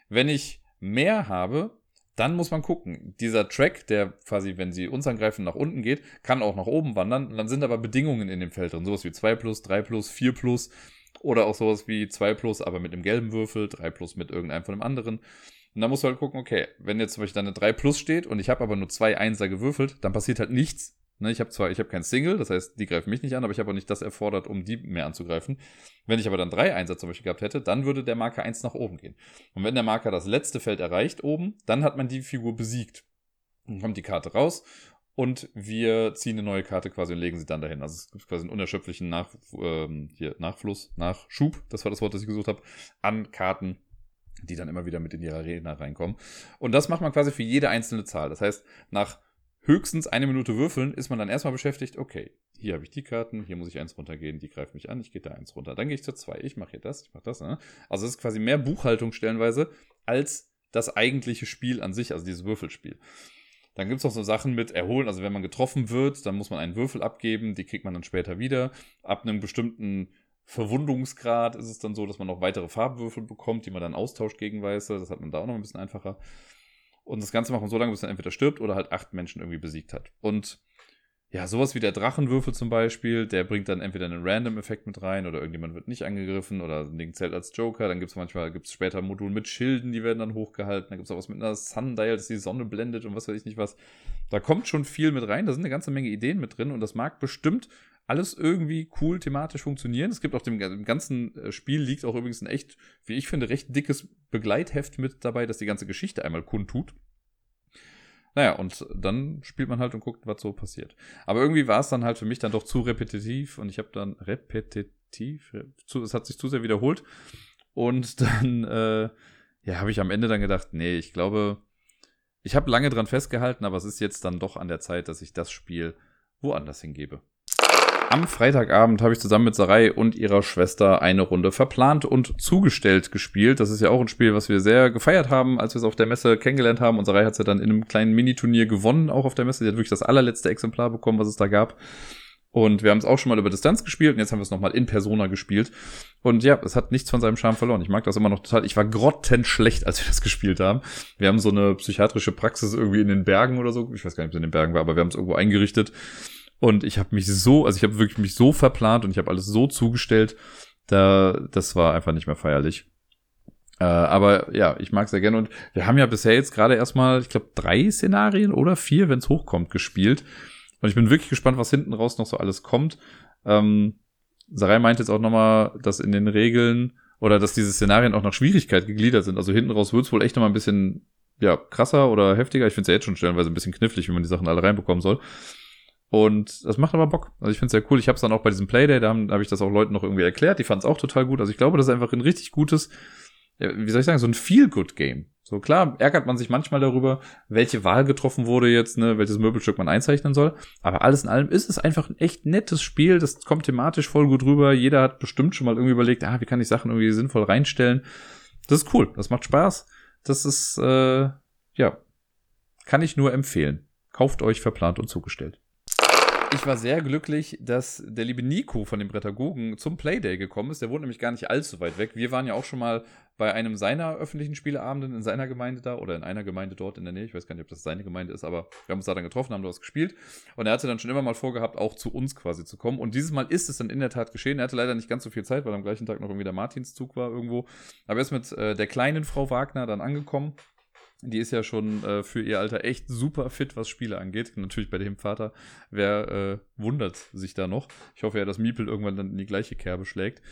Wenn ich mehr habe, dann muss man gucken. Dieser Track, der quasi, wenn sie uns angreifen, nach unten geht, kann auch nach oben wandern. Und dann sind aber Bedingungen in dem Feld drin. Sowas wie 2 plus, 3 plus, 4 plus. Oder auch sowas wie 2 plus, aber mit einem gelben Würfel, 3 plus mit irgendeinem von dem anderen. Und dann musst du halt gucken, okay, wenn jetzt zum Beispiel dann eine 3 plus steht und ich habe aber nur zwei Einser gewürfelt, dann passiert halt nichts, Ne, ich habe zwar, ich habe kein Single, das heißt, die greifen mich nicht an, aber ich habe auch nicht das erfordert, um die mehr anzugreifen. Wenn ich aber dann drei Einsatz zum Beispiel gehabt hätte, dann würde der Marker eins nach oben gehen. Und wenn der Marker das letzte Feld erreicht oben, dann hat man die Figur besiegt. Dann kommt die Karte raus und wir ziehen eine neue Karte quasi und legen sie dann dahin. Also es gibt quasi einen unerschöpflichen Nach, ähm, hier, Nachfluss, Nachschub, das war das Wort, das ich gesucht habe, an Karten, die dann immer wieder mit in die Arena reinkommen. Und das macht man quasi für jede einzelne Zahl. Das heißt, nach höchstens eine Minute würfeln, ist man dann erstmal beschäftigt, okay, hier habe ich die Karten, hier muss ich eins runtergehen, die greift mich an, ich gehe da eins runter. Dann gehe ich zur zwei, ich mache hier das, ich mache das. Ne? Also es ist quasi mehr Buchhaltung stellenweise als das eigentliche Spiel an sich, also dieses Würfelspiel. Dann gibt es noch so Sachen mit Erholen, also wenn man getroffen wird, dann muss man einen Würfel abgeben, die kriegt man dann später wieder. Ab einem bestimmten Verwundungsgrad ist es dann so, dass man noch weitere Farbwürfel bekommt, die man dann austauscht gegen weiße. Das hat man da auch noch ein bisschen einfacher. Und das Ganze macht man so lange, bis man entweder stirbt oder halt acht Menschen irgendwie besiegt hat. Und ja, sowas wie der Drachenwürfel zum Beispiel, der bringt dann entweder einen Random-Effekt mit rein oder irgendjemand wird nicht angegriffen oder ein Ding zählt als Joker. Dann gibt es manchmal, gibt es später Modul mit Schilden, die werden dann hochgehalten. Dann gibt es auch was mit einer Sundial, dass die Sonne blendet und was weiß ich nicht was. Da kommt schon viel mit rein, da sind eine ganze Menge Ideen mit drin und das mag bestimmt alles irgendwie cool thematisch funktionieren. Es gibt auf dem, dem ganzen äh, Spiel liegt auch übrigens ein echt, wie ich finde, recht dickes Begleitheft mit dabei, das die ganze Geschichte einmal kundtut. Naja, und dann spielt man halt und guckt, was so passiert. Aber irgendwie war es dann halt für mich dann doch zu repetitiv und ich habe dann repetitiv, zu, es hat sich zu sehr wiederholt. Und dann, äh, ja, habe ich am Ende dann gedacht, nee, ich glaube, ich habe lange dran festgehalten, aber es ist jetzt dann doch an der Zeit, dass ich das Spiel woanders hingebe. Am Freitagabend habe ich zusammen mit Sarai und ihrer Schwester eine Runde verplant und zugestellt gespielt. Das ist ja auch ein Spiel, was wir sehr gefeiert haben, als wir es auf der Messe kennengelernt haben. Und Sarai hat es ja dann in einem kleinen Miniturnier gewonnen, auch auf der Messe. Sie hat wirklich das allerletzte Exemplar bekommen, was es da gab. Und wir haben es auch schon mal über Distanz gespielt und jetzt haben wir es nochmal in Persona gespielt. Und ja, es hat nichts von seinem Charme verloren. Ich mag das immer noch total. Ich war grottenschlecht, als wir das gespielt haben. Wir haben so eine psychiatrische Praxis irgendwie in den Bergen oder so. Ich weiß gar nicht, ob es in den Bergen war, aber wir haben es irgendwo eingerichtet. Und ich habe mich so, also ich habe wirklich mich so verplant und ich habe alles so zugestellt, da, das war einfach nicht mehr feierlich. Äh, aber ja, ich mag sehr gerne. Und wir haben ja bisher jetzt gerade erstmal, ich glaube, drei Szenarien oder vier, wenn es hochkommt, gespielt. Und ich bin wirklich gespannt, was hinten raus noch so alles kommt. Ähm, Sarai meint jetzt auch nochmal, dass in den Regeln oder dass diese Szenarien auch nach Schwierigkeit gegliedert sind. Also hinten raus wird es wohl echt nochmal ein bisschen ja, krasser oder heftiger. Ich finde es ja jetzt schon stellenweise ein bisschen knifflig, wie man die Sachen alle reinbekommen soll. Und das macht aber Bock. Also ich finde es sehr cool. Ich habe es dann auch bei diesem Playday, da habe hab ich das auch Leuten noch irgendwie erklärt. Die fanden es auch total gut. Also ich glaube, das ist einfach ein richtig gutes, wie soll ich sagen, so ein Feel-Good-Game. So klar ärgert man sich manchmal darüber, welche Wahl getroffen wurde jetzt, ne, welches Möbelstück man einzeichnen soll. Aber alles in allem ist es einfach ein echt nettes Spiel. Das kommt thematisch voll gut rüber. Jeder hat bestimmt schon mal irgendwie überlegt, ah, wie kann ich Sachen irgendwie sinnvoll reinstellen. Das ist cool. Das macht Spaß. Das ist, äh, ja, kann ich nur empfehlen. Kauft euch verplant und zugestellt ich war sehr glücklich, dass der liebe Nico von den Brettagogen zum Playday gekommen ist. Der wohnt nämlich gar nicht allzu weit weg. Wir waren ja auch schon mal bei einem seiner öffentlichen Spieleabenden in seiner Gemeinde da oder in einer Gemeinde dort in der Nähe. Ich weiß gar nicht, ob das seine Gemeinde ist, aber wir haben uns da dann getroffen, haben dort gespielt. Und er hatte dann schon immer mal vorgehabt, auch zu uns quasi zu kommen. Und dieses Mal ist es dann in der Tat geschehen. Er hatte leider nicht ganz so viel Zeit, weil am gleichen Tag noch irgendwie der Martinszug war irgendwo. Aber er ist mit äh, der kleinen Frau Wagner dann angekommen die ist ja schon äh, für ihr Alter echt super fit, was Spiele angeht. Natürlich bei dem Vater. Wer äh, wundert sich da noch? Ich hoffe ja, dass Miepel irgendwann dann in die gleiche Kerbe schlägt.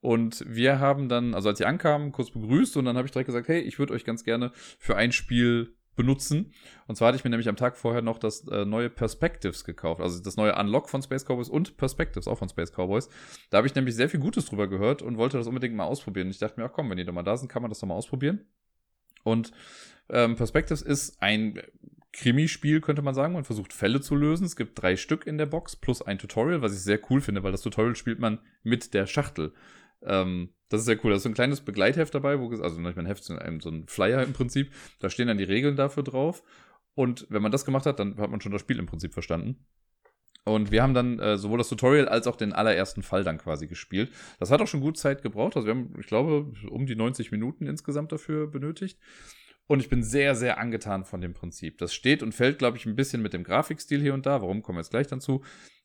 Und wir haben dann, also als sie ankamen, kurz begrüßt und dann habe ich direkt gesagt, hey, ich würde euch ganz gerne für ein Spiel benutzen. Und zwar hatte ich mir nämlich am Tag vorher noch das äh, neue Perspectives gekauft, also das neue Unlock von Space Cowboys und Perspectives auch von Space Cowboys. Da habe ich nämlich sehr viel Gutes drüber gehört und wollte das unbedingt mal ausprobieren. Und ich dachte mir, ach komm, wenn die da mal da sind, kann man das doch mal ausprobieren. Und ähm, Perspectives ist ein Krimispiel, könnte man sagen. Man versucht Fälle zu lösen. Es gibt drei Stück in der Box plus ein Tutorial, was ich sehr cool finde, weil das Tutorial spielt man mit der Schachtel. Ähm, das ist sehr cool. Da ist so ein kleines Begleitheft dabei, wo, also nicht mein Heft, sondern so ein Flyer im Prinzip. Da stehen dann die Regeln dafür drauf. Und wenn man das gemacht hat, dann hat man schon das Spiel im Prinzip verstanden. Und wir haben dann äh, sowohl das Tutorial als auch den allerersten Fall dann quasi gespielt. Das hat auch schon gut Zeit gebraucht. Also wir haben, ich glaube, um die 90 Minuten insgesamt dafür benötigt. Und ich bin sehr, sehr angetan von dem Prinzip. Das steht und fällt, glaube ich, ein bisschen mit dem Grafikstil hier und da. Warum kommen wir jetzt gleich dazu?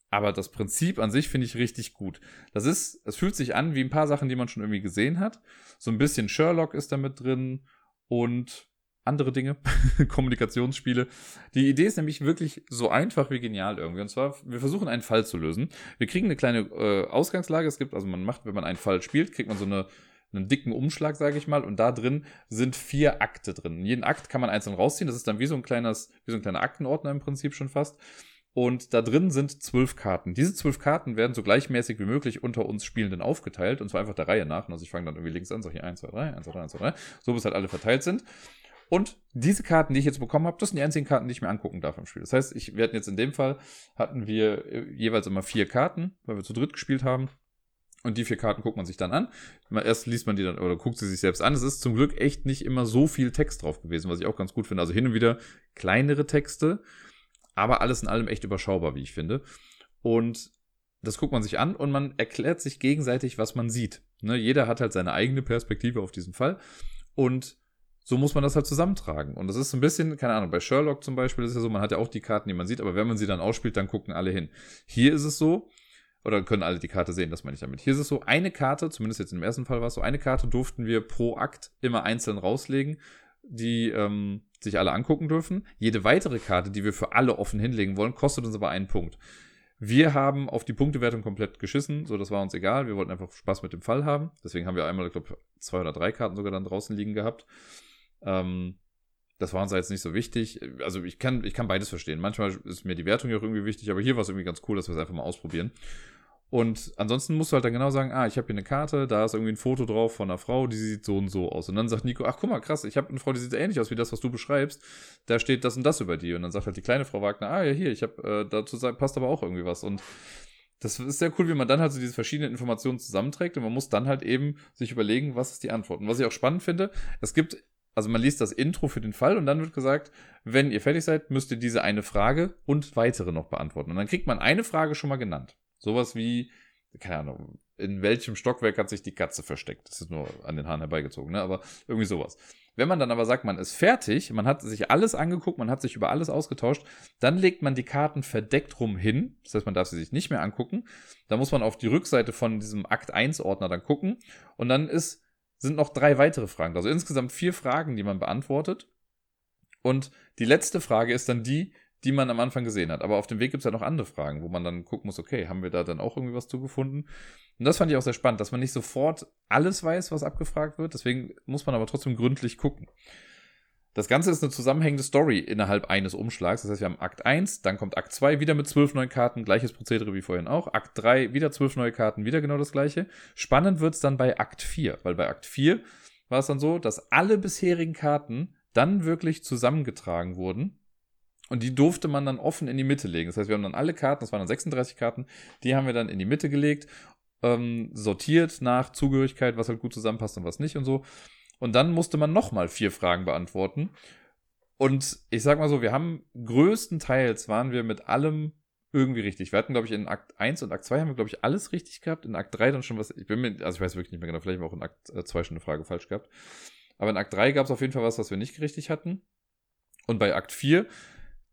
Aber das Prinzip an sich finde ich richtig gut. Das ist, es fühlt sich an wie ein paar Sachen, die man schon irgendwie gesehen hat. So ein bisschen Sherlock ist da mit drin und andere Dinge, Kommunikationsspiele. Die Idee ist nämlich wirklich so einfach wie genial irgendwie. Und zwar, wir versuchen einen Fall zu lösen. Wir kriegen eine kleine äh, Ausgangslage. Es gibt, also man macht, wenn man einen Fall spielt, kriegt man so eine einen dicken Umschlag, sage ich mal, und da drin sind vier Akte drin. Jeden Akt kann man einzeln rausziehen. Das ist dann wie so ein kleines, wie so ein kleiner Aktenordner im Prinzip schon fast. Und da drin sind zwölf Karten. Diese zwölf Karten werden so gleichmäßig wie möglich unter uns Spielenden aufgeteilt. Und zwar einfach der Reihe nach. Also ich fange dann irgendwie links an, sage hier 1, 2, 3, 1, 2, 3, 1, 2, 3. So bis halt alle verteilt sind. Und diese Karten, die ich jetzt bekommen habe, das sind die einzigen Karten, die ich mir angucken darf im Spiel. Das heißt, ich, hatten jetzt in dem Fall, hatten wir äh, jeweils immer vier Karten, weil wir zu dritt gespielt haben. Und die vier Karten guckt man sich dann an. Erst liest man die dann oder guckt sie sich selbst an. Es ist zum Glück echt nicht immer so viel Text drauf gewesen, was ich auch ganz gut finde. Also hin und wieder kleinere Texte, aber alles in allem echt überschaubar, wie ich finde. Und das guckt man sich an und man erklärt sich gegenseitig, was man sieht. Ne, jeder hat halt seine eigene Perspektive auf diesen Fall. Und so muss man das halt zusammentragen. Und das ist ein bisschen, keine Ahnung, bei Sherlock zum Beispiel ist es ja so, man hat ja auch die Karten, die man sieht, aber wenn man sie dann ausspielt, dann gucken alle hin. Hier ist es so, oder können alle die Karte sehen, das meine ich damit. Hier ist es so, eine Karte, zumindest jetzt im ersten Fall war es so, eine Karte durften wir pro Akt immer einzeln rauslegen, die ähm, sich alle angucken dürfen. Jede weitere Karte, die wir für alle offen hinlegen wollen, kostet uns aber einen Punkt. Wir haben auf die Punktewertung komplett geschissen, so das war uns egal. Wir wollten einfach Spaß mit dem Fall haben. Deswegen haben wir einmal, ich glaube, zwei oder drei Karten sogar dann draußen liegen gehabt. Ähm, das war uns jetzt nicht so wichtig. Also ich kann, ich kann beides verstehen. Manchmal ist mir die Wertung ja auch irgendwie wichtig, aber hier war es irgendwie ganz cool, dass wir es einfach mal ausprobieren. Und ansonsten musst du halt dann genau sagen, ah, ich habe hier eine Karte, da ist irgendwie ein Foto drauf von einer Frau, die sieht so und so aus. Und dann sagt Nico, ach guck mal, krass, ich habe eine Frau, die sieht ähnlich aus wie das, was du beschreibst. Da steht das und das über die. Und dann sagt halt die kleine Frau Wagner, ah ja, hier, ich habe, äh, dazu passt aber auch irgendwie was. Und das ist sehr cool, wie man dann halt so diese verschiedenen Informationen zusammenträgt und man muss dann halt eben sich überlegen, was ist die Antwort. Und was ich auch spannend finde, es gibt, also man liest das Intro für den Fall und dann wird gesagt, wenn ihr fertig seid, müsst ihr diese eine Frage und weitere noch beantworten. Und dann kriegt man eine Frage schon mal genannt. Sowas wie, keine Ahnung, in welchem Stockwerk hat sich die Katze versteckt? Das ist nur an den Haaren herbeigezogen, ne? Aber irgendwie sowas. Wenn man dann aber sagt, man ist fertig, man hat sich alles angeguckt, man hat sich über alles ausgetauscht, dann legt man die Karten verdeckt rum hin. Das heißt, man darf sie sich nicht mehr angucken. Da muss man auf die Rückseite von diesem Akt 1 Ordner dann gucken. Und dann ist, sind noch drei weitere Fragen. Also insgesamt vier Fragen, die man beantwortet. Und die letzte Frage ist dann die, die man am Anfang gesehen hat. Aber auf dem Weg gibt es ja noch andere Fragen, wo man dann gucken muss, okay, haben wir da dann auch irgendwie was zugefunden? Und das fand ich auch sehr spannend, dass man nicht sofort alles weiß, was abgefragt wird. Deswegen muss man aber trotzdem gründlich gucken. Das Ganze ist eine zusammenhängende Story innerhalb eines Umschlags. Das heißt, wir haben Akt 1, dann kommt Akt 2 wieder mit zwölf neuen Karten, gleiches Prozedere wie vorhin auch. Akt 3 wieder zwölf neue Karten, wieder genau das gleiche. Spannend wird es dann bei Akt 4, weil bei Akt 4 war es dann so, dass alle bisherigen Karten dann wirklich zusammengetragen wurden und die durfte man dann offen in die Mitte legen. Das heißt, wir haben dann alle Karten, das waren dann 36 Karten, die haben wir dann in die Mitte gelegt, ähm, sortiert nach Zugehörigkeit, was halt gut zusammenpasst und was nicht und so. Und dann musste man nochmal vier Fragen beantworten. Und ich sag mal so, wir haben größtenteils waren wir mit allem irgendwie richtig. Wir hatten, glaube ich, in Akt 1 und Akt 2 haben wir, glaube ich, alles richtig gehabt. In Akt 3 dann schon was, ich bin mir, also ich weiß wirklich nicht mehr genau, vielleicht haben wir auch in Akt 2 schon eine Frage falsch gehabt. Aber in Akt 3 gab es auf jeden Fall was, was wir nicht richtig hatten. Und bei Akt 4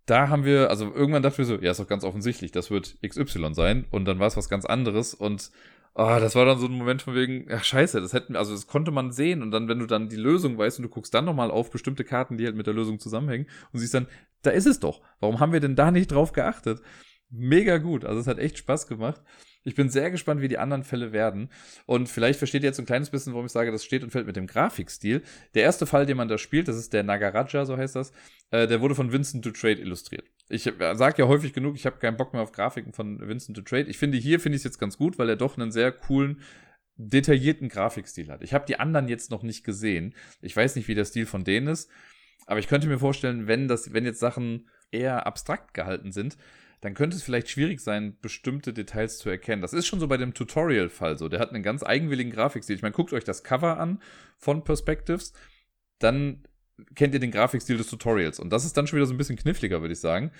da haben wir, also irgendwann dachten wir so, ja, ist doch ganz offensichtlich, das wird XY sein. Und dann war es was ganz anderes. Und oh, das war dann so ein Moment von wegen, ach scheiße, das hätten, also das konnte man sehen. Und dann, wenn du dann die Lösung weißt und du guckst dann nochmal auf bestimmte Karten, die halt mit der Lösung zusammenhängen und siehst dann, da ist es doch. Warum haben wir denn da nicht drauf geachtet? Mega gut. Also es hat echt Spaß gemacht. Ich bin sehr gespannt, wie die anderen Fälle werden. Und vielleicht versteht ihr jetzt ein kleines bisschen, warum ich sage, das steht und fällt mit dem Grafikstil. Der erste Fall, den man da spielt, das ist der Nagaraja, so heißt das, äh, der wurde von Vincent Dutrade illustriert. Ich äh, sage ja häufig genug, ich habe keinen Bock mehr auf Grafiken von Vincent Dutrade. Ich finde, hier finde ich es jetzt ganz gut, weil er doch einen sehr coolen, detaillierten Grafikstil hat. Ich habe die anderen jetzt noch nicht gesehen. Ich weiß nicht, wie der Stil von denen ist. Aber ich könnte mir vorstellen, wenn das, wenn jetzt Sachen eher abstrakt gehalten sind, dann könnte es vielleicht schwierig sein, bestimmte Details zu erkennen. Das ist schon so bei dem Tutorial-Fall so. Der hat einen ganz eigenwilligen Grafikstil. Ich meine, guckt euch das Cover an von Perspectives, dann kennt ihr den Grafikstil des Tutorials. Und das ist dann schon wieder so ein bisschen kniffliger, würde ich sagen.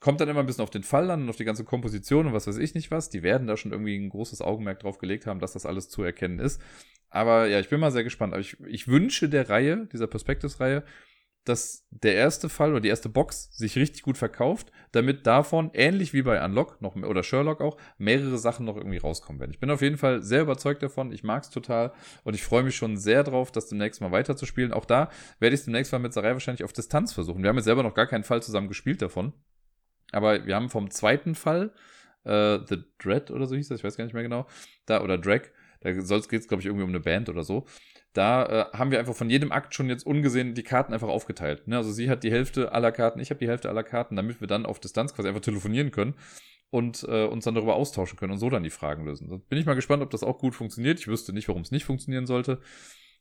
Kommt dann immer ein bisschen auf den Fall an und auf die ganze Komposition und was weiß ich nicht was. Die werden da schon irgendwie ein großes Augenmerk drauf gelegt haben, dass das alles zu erkennen ist. Aber ja, ich bin mal sehr gespannt. Aber ich, ich wünsche der Reihe, dieser Perspectives-Reihe, dass der erste Fall oder die erste Box sich richtig gut verkauft, damit davon, ähnlich wie bei Unlock noch, oder Sherlock auch, mehrere Sachen noch irgendwie rauskommen werden. Ich bin auf jeden Fall sehr überzeugt davon. Ich mag es total und ich freue mich schon sehr drauf, das demnächst mal weiterzuspielen. Auch da werde ich es demnächst mal mit Sarai wahrscheinlich auf Distanz versuchen. Wir haben jetzt selber noch gar keinen Fall zusammen gespielt davon. Aber wir haben vom zweiten Fall, äh, The Dread oder so hieß das, ich weiß gar nicht mehr genau, da, oder Drag, da geht es, glaube ich, irgendwie um eine Band oder so. Da äh, haben wir einfach von jedem Akt schon jetzt ungesehen die Karten einfach aufgeteilt. Ne? Also sie hat die Hälfte aller Karten, ich habe die Hälfte aller Karten, damit wir dann auf Distanz quasi einfach telefonieren können und äh, uns dann darüber austauschen können und so dann die Fragen lösen. Bin ich mal gespannt, ob das auch gut funktioniert. Ich wüsste nicht, warum es nicht funktionieren sollte.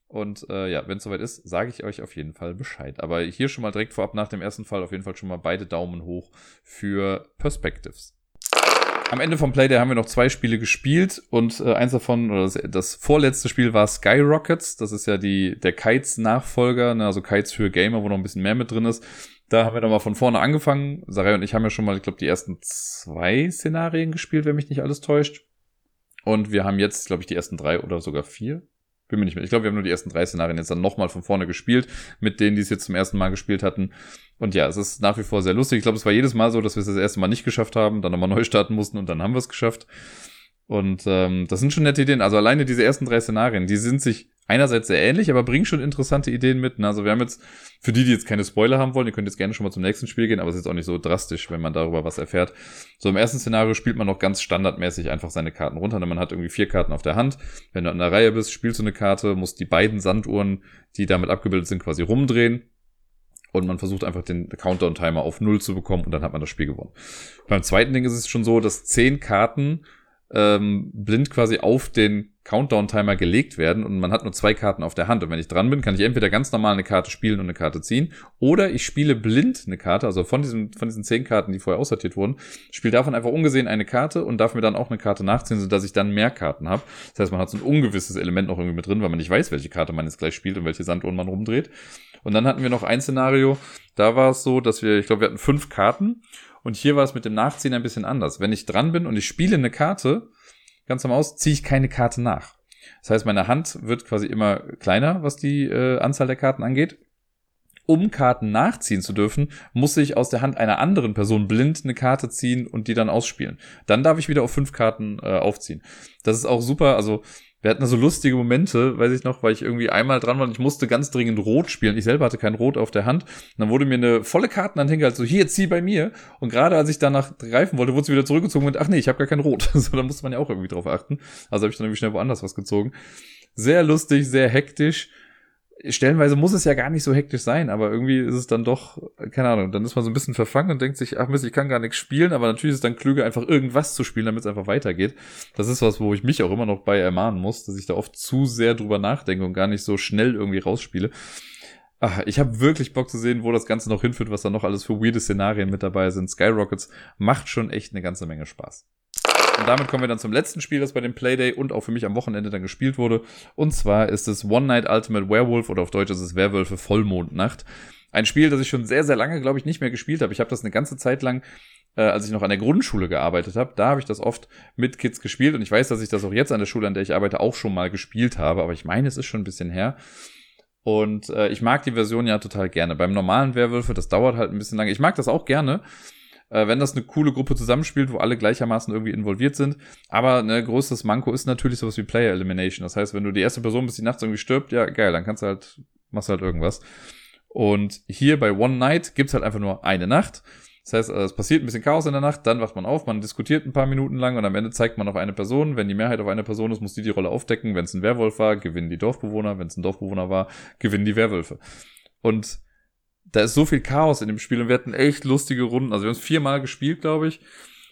Und äh, ja, wenn es soweit ist, sage ich euch auf jeden Fall Bescheid. Aber hier schon mal direkt vorab nach dem ersten Fall auf jeden Fall schon mal beide Daumen hoch für Perspectives. Am Ende vom Playday haben wir noch zwei Spiele gespielt und äh, eins davon, oder das, das, vorletzte Spiel war Skyrockets. Das ist ja die, der Kites-Nachfolger, ne, also Kites für Gamer, wo noch ein bisschen mehr mit drin ist. Da haben wir dann mal von vorne angefangen. Sarai und ich haben ja schon mal, ich glaube, die ersten zwei Szenarien gespielt, wenn mich nicht alles täuscht. Und wir haben jetzt, glaube ich, die ersten drei oder sogar vier bin mir nicht mehr. Ich glaube, wir haben nur die ersten drei Szenarien jetzt dann nochmal von vorne gespielt, mit denen, die es jetzt zum ersten Mal gespielt hatten. Und ja, es ist nach wie vor sehr lustig. Ich glaube, es war jedes Mal so, dass wir es das erste Mal nicht geschafft haben, dann nochmal neu starten mussten und dann haben wir es geschafft. Und ähm, das sind schon nette Ideen. Also alleine diese ersten drei Szenarien, die sind sich einerseits sehr ähnlich, aber bringen schon interessante Ideen mit. Also wir haben jetzt, für die, die jetzt keine Spoiler haben wollen, ihr könnt jetzt gerne schon mal zum nächsten Spiel gehen, aber es ist auch nicht so drastisch, wenn man darüber was erfährt. So im ersten Szenario spielt man noch ganz standardmäßig einfach seine Karten runter. Denn man hat irgendwie vier Karten auf der Hand. Wenn du an der Reihe bist, spielst du eine Karte, musst die beiden Sanduhren, die damit abgebildet sind, quasi rumdrehen. Und man versucht einfach den Countdown-Timer auf Null zu bekommen und dann hat man das Spiel gewonnen. Beim zweiten Ding ist es schon so, dass zehn Karten ähm, blind quasi auf den Countdown-Timer gelegt werden und man hat nur zwei Karten auf der Hand. Und wenn ich dran bin, kann ich entweder ganz normal eine Karte spielen und eine Karte ziehen, oder ich spiele blind eine Karte, also von, diesem, von diesen zehn Karten, die vorher aussortiert wurden, spiele davon einfach ungesehen eine Karte und darf mir dann auch eine Karte nachziehen, sodass ich dann mehr Karten habe. Das heißt, man hat so ein ungewisses Element noch irgendwie mit drin, weil man nicht weiß, welche Karte man jetzt gleich spielt und welche Sanduhr man rumdreht. Und dann hatten wir noch ein Szenario, da war es so, dass wir, ich glaube, wir hatten fünf Karten und hier war es mit dem Nachziehen ein bisschen anders. Wenn ich dran bin und ich spiele eine Karte, ganz normal aus, ziehe ich keine Karte nach. Das heißt, meine Hand wird quasi immer kleiner, was die äh, Anzahl der Karten angeht. Um Karten nachziehen zu dürfen, muss ich aus der Hand einer anderen Person blind eine Karte ziehen und die dann ausspielen. Dann darf ich wieder auf fünf Karten äh, aufziehen. Das ist auch super. Also wir hatten so lustige Momente, weiß ich noch, weil ich irgendwie einmal dran war und ich musste ganz dringend Rot spielen. Ich selber hatte kein Rot auf der Hand. Und dann wurde mir eine volle Kartenhand hingehalten, so hier, zieh bei mir. Und gerade als ich danach greifen wollte, wurde sie wieder zurückgezogen und ach nee, ich habe gar kein Rot. so, da musste man ja auch irgendwie drauf achten. Also habe ich dann irgendwie schnell woanders was gezogen. Sehr lustig, sehr hektisch stellenweise muss es ja gar nicht so hektisch sein, aber irgendwie ist es dann doch, keine Ahnung, dann ist man so ein bisschen verfangen und denkt sich, ach Mist, ich kann gar nichts spielen, aber natürlich ist es dann klüger, einfach irgendwas zu spielen, damit es einfach weitergeht. Das ist was, wo ich mich auch immer noch bei ermahnen muss, dass ich da oft zu sehr drüber nachdenke und gar nicht so schnell irgendwie rausspiele. Ach, ich habe wirklich Bock zu sehen, wo das Ganze noch hinführt, was da noch alles für weirde Szenarien mit dabei sind. Skyrockets macht schon echt eine ganze Menge Spaß. Und damit kommen wir dann zum letzten Spiel, das bei dem Playday und auch für mich am Wochenende dann gespielt wurde. Und zwar ist es One Night Ultimate Werewolf oder auf Deutsch ist es Werwölfe Vollmondnacht. Ein Spiel, das ich schon sehr, sehr lange, glaube ich, nicht mehr gespielt habe. Ich habe das eine ganze Zeit lang, äh, als ich noch an der Grundschule gearbeitet habe, da habe ich das oft mit Kids gespielt. Und ich weiß, dass ich das auch jetzt an der Schule, an der ich arbeite, auch schon mal gespielt habe. Aber ich meine, es ist schon ein bisschen her. Und äh, ich mag die Version ja total gerne. Beim normalen Werwölfe, das dauert halt ein bisschen lange. Ich mag das auch gerne äh, wenn das eine coole Gruppe zusammenspielt, wo alle gleichermaßen irgendwie involviert sind. Aber ne, größtes Manko ist natürlich sowas wie Player Elimination. Das heißt, wenn du die erste Person bist, die nachts irgendwie stirbt, ja, geil, dann kannst du halt, machst du halt irgendwas. Und hier bei One Night gibt's halt einfach nur eine Nacht. Das heißt, es passiert ein bisschen Chaos in der Nacht, dann wacht man auf, man diskutiert ein paar Minuten lang und am Ende zeigt man auf eine Person. Wenn die Mehrheit auf eine Person ist, muss die die Rolle aufdecken. Wenn es ein Werwolf war, gewinnen die Dorfbewohner. Wenn es ein Dorfbewohner war, gewinnen die Werwölfe. Und da ist so viel Chaos in dem Spiel und wir hatten echt lustige Runden. Also wir haben es viermal gespielt, glaube ich.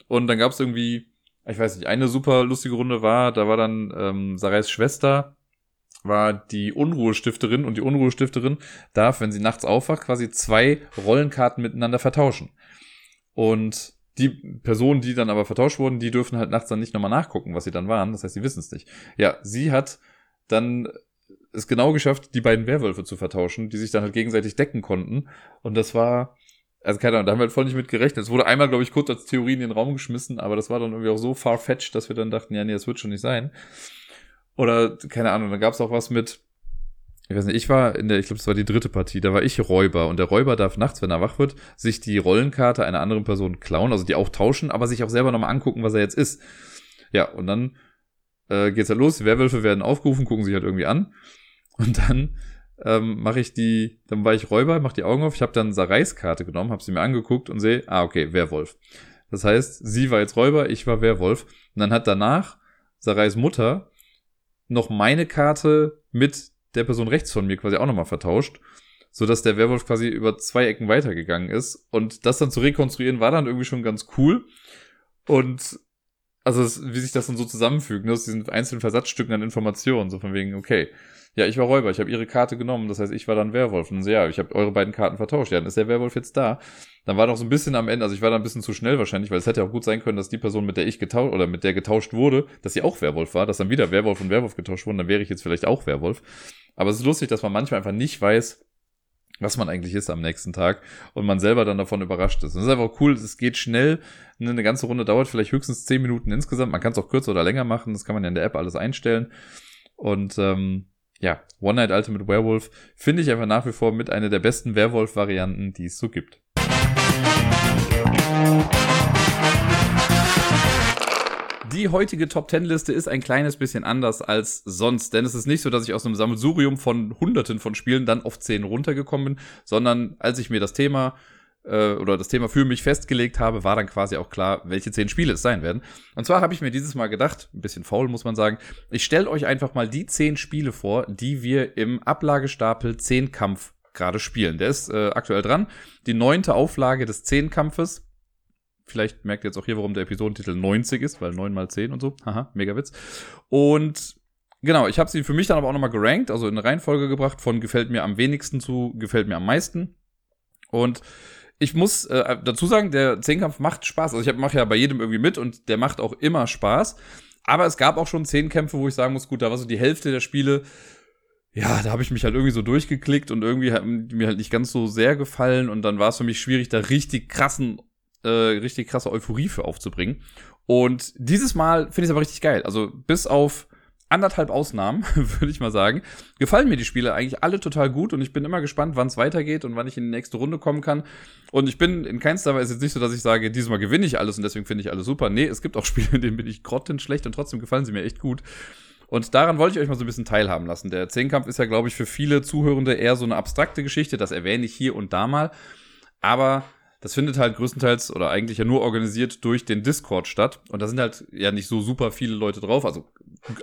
Und dann gab es irgendwie, ich weiß nicht, eine super lustige Runde war, da war dann ähm, Sarais Schwester, war die Unruhestifterin und die Unruhestifterin darf, wenn sie nachts aufwacht, quasi zwei Rollenkarten miteinander vertauschen. Und die Personen, die dann aber vertauscht wurden, die dürfen halt nachts dann nicht nochmal nachgucken, was sie dann waren. Das heißt, sie wissen es nicht. Ja, sie hat dann es genau geschafft, die beiden Werwölfe zu vertauschen, die sich dann halt gegenseitig decken konnten. Und das war, also keine Ahnung, da haben wir halt voll nicht mit gerechnet. Es wurde einmal, glaube ich, kurz als Theorie in den Raum geschmissen, aber das war dann irgendwie auch so far-fetched, dass wir dann dachten, ja, nee, das wird schon nicht sein. Oder, keine Ahnung, dann gab es auch was mit, ich weiß nicht, ich war in der, ich glaube, es war die dritte Partie, da war ich Räuber und der Räuber darf nachts, wenn er wach wird, sich die Rollenkarte einer anderen Person klauen, also die auch tauschen, aber sich auch selber nochmal angucken, was er jetzt ist. Ja, und dann äh, geht's halt los, die Werwölfe werden aufgerufen, gucken sich halt irgendwie an und dann ähm, mache ich die, dann war ich Räuber, mach die Augen auf, ich habe dann Sarais Karte genommen, habe sie mir angeguckt und sehe, ah, okay, Werwolf. Das heißt, sie war jetzt Räuber, ich war Werwolf. Und dann hat danach Sarais Mutter noch meine Karte mit der Person rechts von mir quasi auch nochmal vertauscht, so dass der Werwolf quasi über zwei Ecken weitergegangen ist. Und das dann zu rekonstruieren war dann irgendwie schon ganz cool. Und also wie sich das dann so zusammenfügt, ne, aus diesen einzelnen Versatzstücken an Informationen, so von wegen, okay, ja, ich war Räuber, ich habe ihre Karte genommen, das heißt, ich war dann Werwolf. Und so, ja, ich habe eure beiden Karten vertauscht. Ja, dann ist der Werwolf jetzt da. Dann war noch so ein bisschen am Ende, also ich war da ein bisschen zu schnell wahrscheinlich, weil es hätte auch gut sein können, dass die Person, mit der ich getauscht oder mit der getauscht wurde, dass sie auch Werwolf war, dass dann wieder Werwolf und Werwolf getauscht wurden, dann wäre ich jetzt vielleicht auch Werwolf. Aber es ist lustig, dass man manchmal einfach nicht weiß, was man eigentlich ist am nächsten Tag und man selber dann davon überrascht ist. Und das ist einfach cool, es geht schnell, eine ganze Runde dauert vielleicht höchstens zehn Minuten insgesamt, man kann es auch kürzer oder länger machen, das kann man ja in der App alles einstellen und ähm, ja, One Night Ultimate Werewolf finde ich einfach nach wie vor mit einer der besten Werwolf-Varianten, die es so gibt. Die heutige Top 10 Liste ist ein kleines bisschen anders als sonst, denn es ist nicht so, dass ich aus einem Sammelsurium von hunderten von Spielen dann auf 10 runtergekommen bin, sondern als ich mir das Thema äh, oder das Thema für mich festgelegt habe, war dann quasi auch klar, welche zehn Spiele es sein werden. Und zwar habe ich mir dieses Mal gedacht, ein bisschen faul muss man sagen, ich stelle euch einfach mal die zehn Spiele vor, die wir im Ablagestapel 10 Kampf gerade spielen. Der ist äh, aktuell dran. Die neunte Auflage des 10 Kampfes. Vielleicht merkt ihr jetzt auch hier, warum der Episodentitel 90 ist, weil 9 mal 10 und so. Haha, mega Witz. Und genau, ich habe sie für mich dann aber auch nochmal gerankt, also in eine Reihenfolge gebracht, von gefällt mir am wenigsten zu gefällt mir am meisten. Und ich muss äh, dazu sagen, der Zehnkampf macht Spaß. Also ich mache ja bei jedem irgendwie mit und der macht auch immer Spaß. Aber es gab auch schon zehn Kämpfe, wo ich sagen muss, gut, da war so die Hälfte der Spiele, ja, da habe ich mich halt irgendwie so durchgeklickt und irgendwie hat mir halt nicht ganz so sehr gefallen und dann war es für mich schwierig, da richtig krassen, äh, richtig krasse Euphorie für aufzubringen. Und dieses Mal finde ich es aber richtig geil. Also bis auf anderthalb Ausnahmen, würde ich mal sagen, gefallen mir die Spiele eigentlich alle total gut und ich bin immer gespannt, wann es weitergeht und wann ich in die nächste Runde kommen kann. Und ich bin in keinster Weise jetzt nicht so, dass ich sage, diesmal gewinne ich alles und deswegen finde ich alles super. Nee, es gibt auch Spiele, in denen bin ich grottenschlecht und trotzdem gefallen sie mir echt gut. Und daran wollte ich euch mal so ein bisschen teilhaben lassen. Der Zehnkampf ist ja, glaube ich, für viele Zuhörende eher so eine abstrakte Geschichte. Das erwähne ich hier und da mal. Aber das findet halt größtenteils oder eigentlich ja nur organisiert durch den Discord statt. Und da sind halt ja nicht so super viele Leute drauf. Also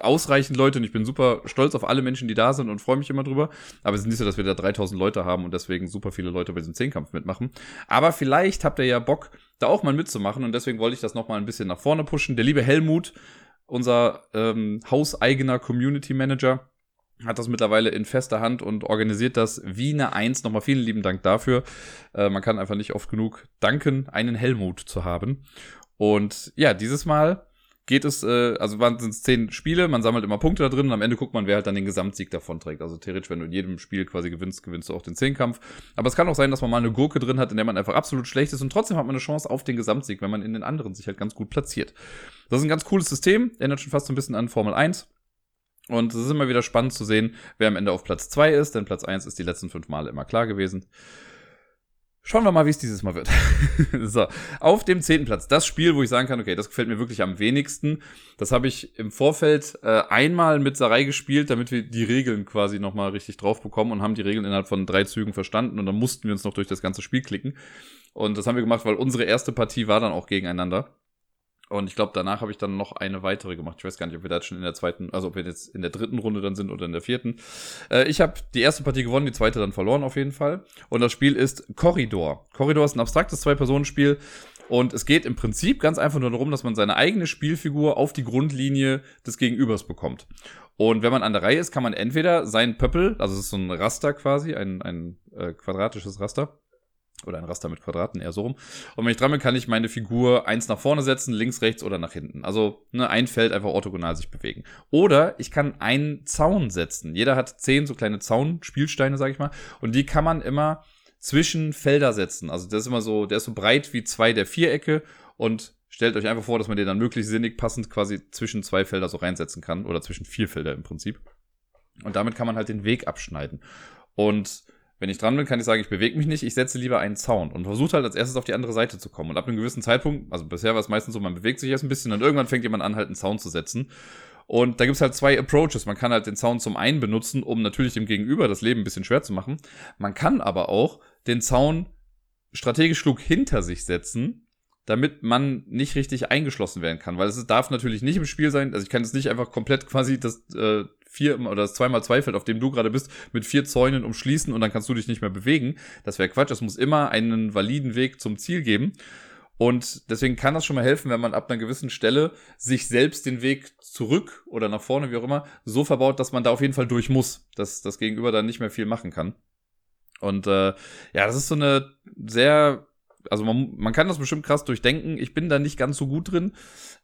ausreichend Leute und ich bin super stolz auf alle Menschen, die da sind und freue mich immer drüber. Aber es ist nicht so, dass wir da 3000 Leute haben und deswegen super viele Leute bei diesem Zehnkampf mitmachen. Aber vielleicht habt ihr ja Bock, da auch mal mitzumachen und deswegen wollte ich das nochmal ein bisschen nach vorne pushen. Der liebe Helmut unser ähm, hauseigener Community Manager hat das mittlerweile in fester Hand und organisiert das wie eine Eins. Nochmal vielen lieben Dank dafür. Äh, man kann einfach nicht oft genug danken, einen Helmut zu haben. Und ja, dieses Mal geht es, äh, also waren es zehn Spiele, man sammelt immer Punkte da drin und am Ende guckt man, wer halt dann den Gesamtsieg davon trägt. Also theoretisch, wenn du in jedem Spiel quasi gewinnst, gewinnst du auch den Zehnkampf. Aber es kann auch sein, dass man mal eine Gurke drin hat, in der man einfach absolut schlecht ist und trotzdem hat man eine Chance auf den Gesamtsieg, wenn man in den anderen sich halt ganz gut platziert. Das ist ein ganz cooles System, erinnert schon fast so ein bisschen an Formel 1. Und es ist immer wieder spannend zu sehen, wer am Ende auf Platz 2 ist, denn Platz 1 ist die letzten fünf Male immer klar gewesen. Schauen wir mal, wie es dieses Mal wird. so, auf dem zehnten Platz. Das Spiel, wo ich sagen kann, okay, das gefällt mir wirklich am wenigsten. Das habe ich im Vorfeld äh, einmal mit Sarai gespielt, damit wir die Regeln quasi nochmal richtig drauf bekommen und haben die Regeln innerhalb von drei Zügen verstanden und dann mussten wir uns noch durch das ganze Spiel klicken. Und das haben wir gemacht, weil unsere erste Partie war dann auch gegeneinander. Und ich glaube, danach habe ich dann noch eine weitere gemacht. Ich weiß gar nicht, ob wir da schon in der zweiten, also ob wir jetzt in der dritten Runde dann sind oder in der vierten. Äh, ich habe die erste Partie gewonnen, die zweite dann verloren auf jeden Fall. Und das Spiel ist Corridor. Corridor ist ein abstraktes Zwei-Personen-Spiel. Und es geht im Prinzip ganz einfach nur darum, dass man seine eigene Spielfigur auf die Grundlinie des Gegenübers bekommt. Und wenn man an der Reihe ist, kann man entweder seinen Pöppel, also es ist so ein Raster quasi, ein, ein äh, quadratisches Raster, oder ein Raster mit Quadraten, eher so rum. Und wenn ich dran bin, kann ich meine Figur eins nach vorne setzen, links, rechts oder nach hinten. Also ne, ein Feld einfach orthogonal sich bewegen. Oder ich kann einen Zaun setzen. Jeder hat zehn so kleine Zaun-Spielsteine, sag ich mal. Und die kann man immer zwischen Felder setzen. Also das ist immer so, der ist so breit wie zwei der Vierecke und stellt euch einfach vor, dass man den dann möglichst sinnig passend quasi zwischen zwei Felder so reinsetzen kann oder zwischen vier Felder im Prinzip. Und damit kann man halt den Weg abschneiden. Und wenn ich dran bin, kann ich sagen, ich bewege mich nicht, ich setze lieber einen Zaun und versuche halt als erstes auf die andere Seite zu kommen. Und ab einem gewissen Zeitpunkt, also bisher war es meistens so, man bewegt sich erst ein bisschen und irgendwann fängt jemand an, halt einen Zaun zu setzen. Und da gibt's halt zwei Approaches. Man kann halt den Zaun zum einen benutzen, um natürlich dem Gegenüber das Leben ein bisschen schwer zu machen. Man kann aber auch den Zaun strategisch klug hinter sich setzen, damit man nicht richtig eingeschlossen werden kann. Weil es darf natürlich nicht im Spiel sein. Also ich kann jetzt nicht einfach komplett quasi das äh, vier oder das zweimal zwei Feld, auf dem du gerade bist, mit vier Zäunen umschließen und dann kannst du dich nicht mehr bewegen. Das wäre Quatsch. Es muss immer einen validen Weg zum Ziel geben. Und deswegen kann das schon mal helfen, wenn man ab einer gewissen Stelle sich selbst den Weg zurück oder nach vorne, wie auch immer, so verbaut, dass man da auf jeden Fall durch muss, dass das Gegenüber dann nicht mehr viel machen kann. Und äh, ja, das ist so eine sehr also man, man kann das bestimmt krass durchdenken. Ich bin da nicht ganz so gut drin.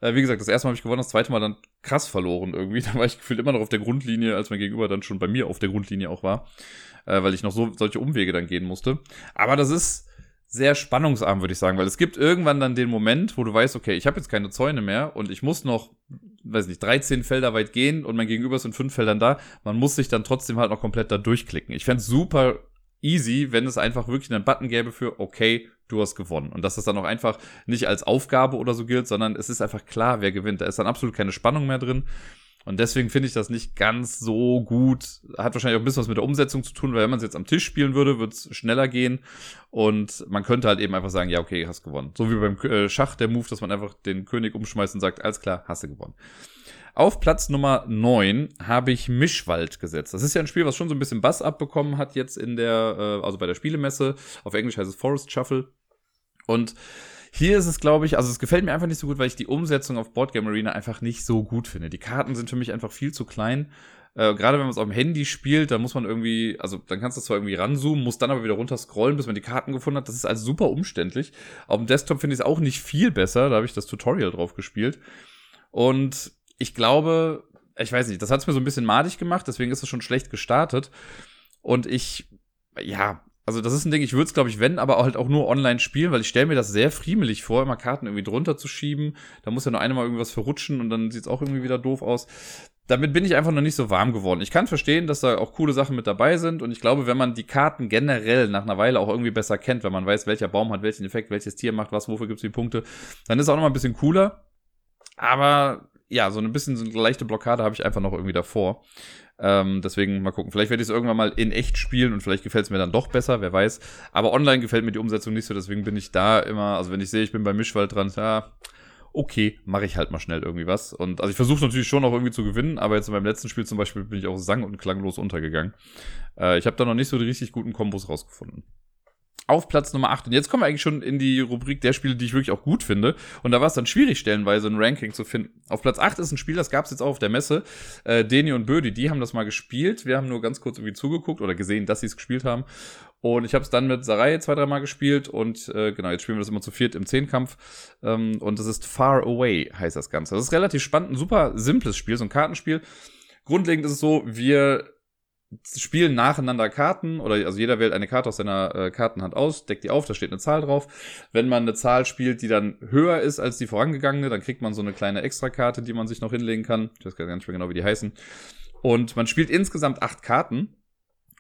Äh, wie gesagt, das erste Mal habe ich gewonnen, das zweite Mal dann krass verloren irgendwie. Da war ich gefühlt immer noch auf der Grundlinie, als mein Gegenüber dann schon bei mir auf der Grundlinie auch war. Äh, weil ich noch so solche Umwege dann gehen musste. Aber das ist sehr spannungsarm, würde ich sagen, weil es gibt irgendwann dann den Moment, wo du weißt, okay, ich habe jetzt keine Zäune mehr und ich muss noch, weiß nicht, 13 Felder weit gehen und mein Gegenüber ist in fünf Feldern da. Man muss sich dann trotzdem halt noch komplett da durchklicken. Ich fände super easy, wenn es einfach wirklich einen Button gäbe für, okay, du hast gewonnen. Und dass das dann auch einfach nicht als Aufgabe oder so gilt, sondern es ist einfach klar, wer gewinnt. Da ist dann absolut keine Spannung mehr drin. Und deswegen finde ich das nicht ganz so gut. Hat wahrscheinlich auch ein bisschen was mit der Umsetzung zu tun, weil wenn man es jetzt am Tisch spielen würde, wird es schneller gehen. Und man könnte halt eben einfach sagen, ja, okay, hast gewonnen. So wie beim äh, Schach der Move, dass man einfach den König umschmeißt und sagt, alles klar, hast du gewonnen. Auf Platz Nummer 9 habe ich Mischwald gesetzt. Das ist ja ein Spiel, was schon so ein bisschen Bass abbekommen hat jetzt in der, äh, also bei der Spielemesse. Auf Englisch heißt es Forest Shuffle. Und Hier ist es, glaube ich, also es gefällt mir einfach nicht so gut, weil ich die Umsetzung auf Boardgame Arena einfach nicht so gut finde. Die Karten sind für mich einfach viel zu klein. Äh, Gerade wenn man es auf dem Handy spielt, dann muss man irgendwie, also dann kannst du zwar irgendwie ranzoomen, muss dann aber wieder runter scrollen, bis man die Karten gefunden hat. Das ist also super umständlich. Auf dem Desktop finde ich es auch nicht viel besser. Da habe ich das Tutorial drauf gespielt. Und ich glaube, ich weiß nicht, das hat es mir so ein bisschen madig gemacht, deswegen ist es schon schlecht gestartet. Und ich, ja, also das ist ein Ding, ich würde es, glaube ich, wenn, aber halt auch nur online spielen, weil ich stelle mir das sehr friemelig vor, immer Karten irgendwie drunter zu schieben. Da muss ja nur einmal irgendwas verrutschen und dann sieht es auch irgendwie wieder doof aus. Damit bin ich einfach noch nicht so warm geworden. Ich kann verstehen, dass da auch coole Sachen mit dabei sind und ich glaube, wenn man die Karten generell nach einer Weile auch irgendwie besser kennt, wenn man weiß, welcher Baum hat welchen Effekt, welches Tier macht was, wofür gibt es die Punkte, dann ist es auch noch mal ein bisschen cooler. Aber ja, so ein bisschen so eine leichte Blockade habe ich einfach noch irgendwie davor. Ähm, deswegen mal gucken. Vielleicht werde ich es irgendwann mal in echt spielen und vielleicht gefällt es mir dann doch besser, wer weiß. Aber online gefällt mir die Umsetzung nicht so, deswegen bin ich da immer, also wenn ich sehe, ich bin bei Mischwald dran, ja, okay, mache ich halt mal schnell irgendwie was. Und also ich versuche natürlich schon auch irgendwie zu gewinnen, aber jetzt in meinem letzten Spiel zum Beispiel bin ich auch sang- und klanglos untergegangen. Äh, ich habe da noch nicht so die richtig guten Kombos rausgefunden auf Platz Nummer 8. Und jetzt kommen wir eigentlich schon in die Rubrik der Spiele, die ich wirklich auch gut finde. Und da war es dann schwierig, stellenweise ein Ranking zu finden. Auf Platz 8 ist ein Spiel, das gab es jetzt auch auf der Messe. Äh, Deni und Bödi, die haben das mal gespielt. Wir haben nur ganz kurz irgendwie zugeguckt oder gesehen, dass sie es gespielt haben. Und ich habe es dann mit Sarai zwei, dreimal gespielt. Und äh, genau, jetzt spielen wir das immer zu viert im Zehnkampf. Ähm, und das ist Far Away, heißt das Ganze. Das ist relativ spannend, ein super simples Spiel, so ein Kartenspiel. Grundlegend ist es so, wir spielen nacheinander Karten oder also jeder wählt eine Karte aus seiner äh, Kartenhand aus, deckt die auf, da steht eine Zahl drauf. Wenn man eine Zahl spielt, die dann höher ist als die vorangegangene, dann kriegt man so eine kleine Extrakarte, die man sich noch hinlegen kann. Ich weiß gar nicht mehr genau, wie die heißen. Und man spielt insgesamt acht Karten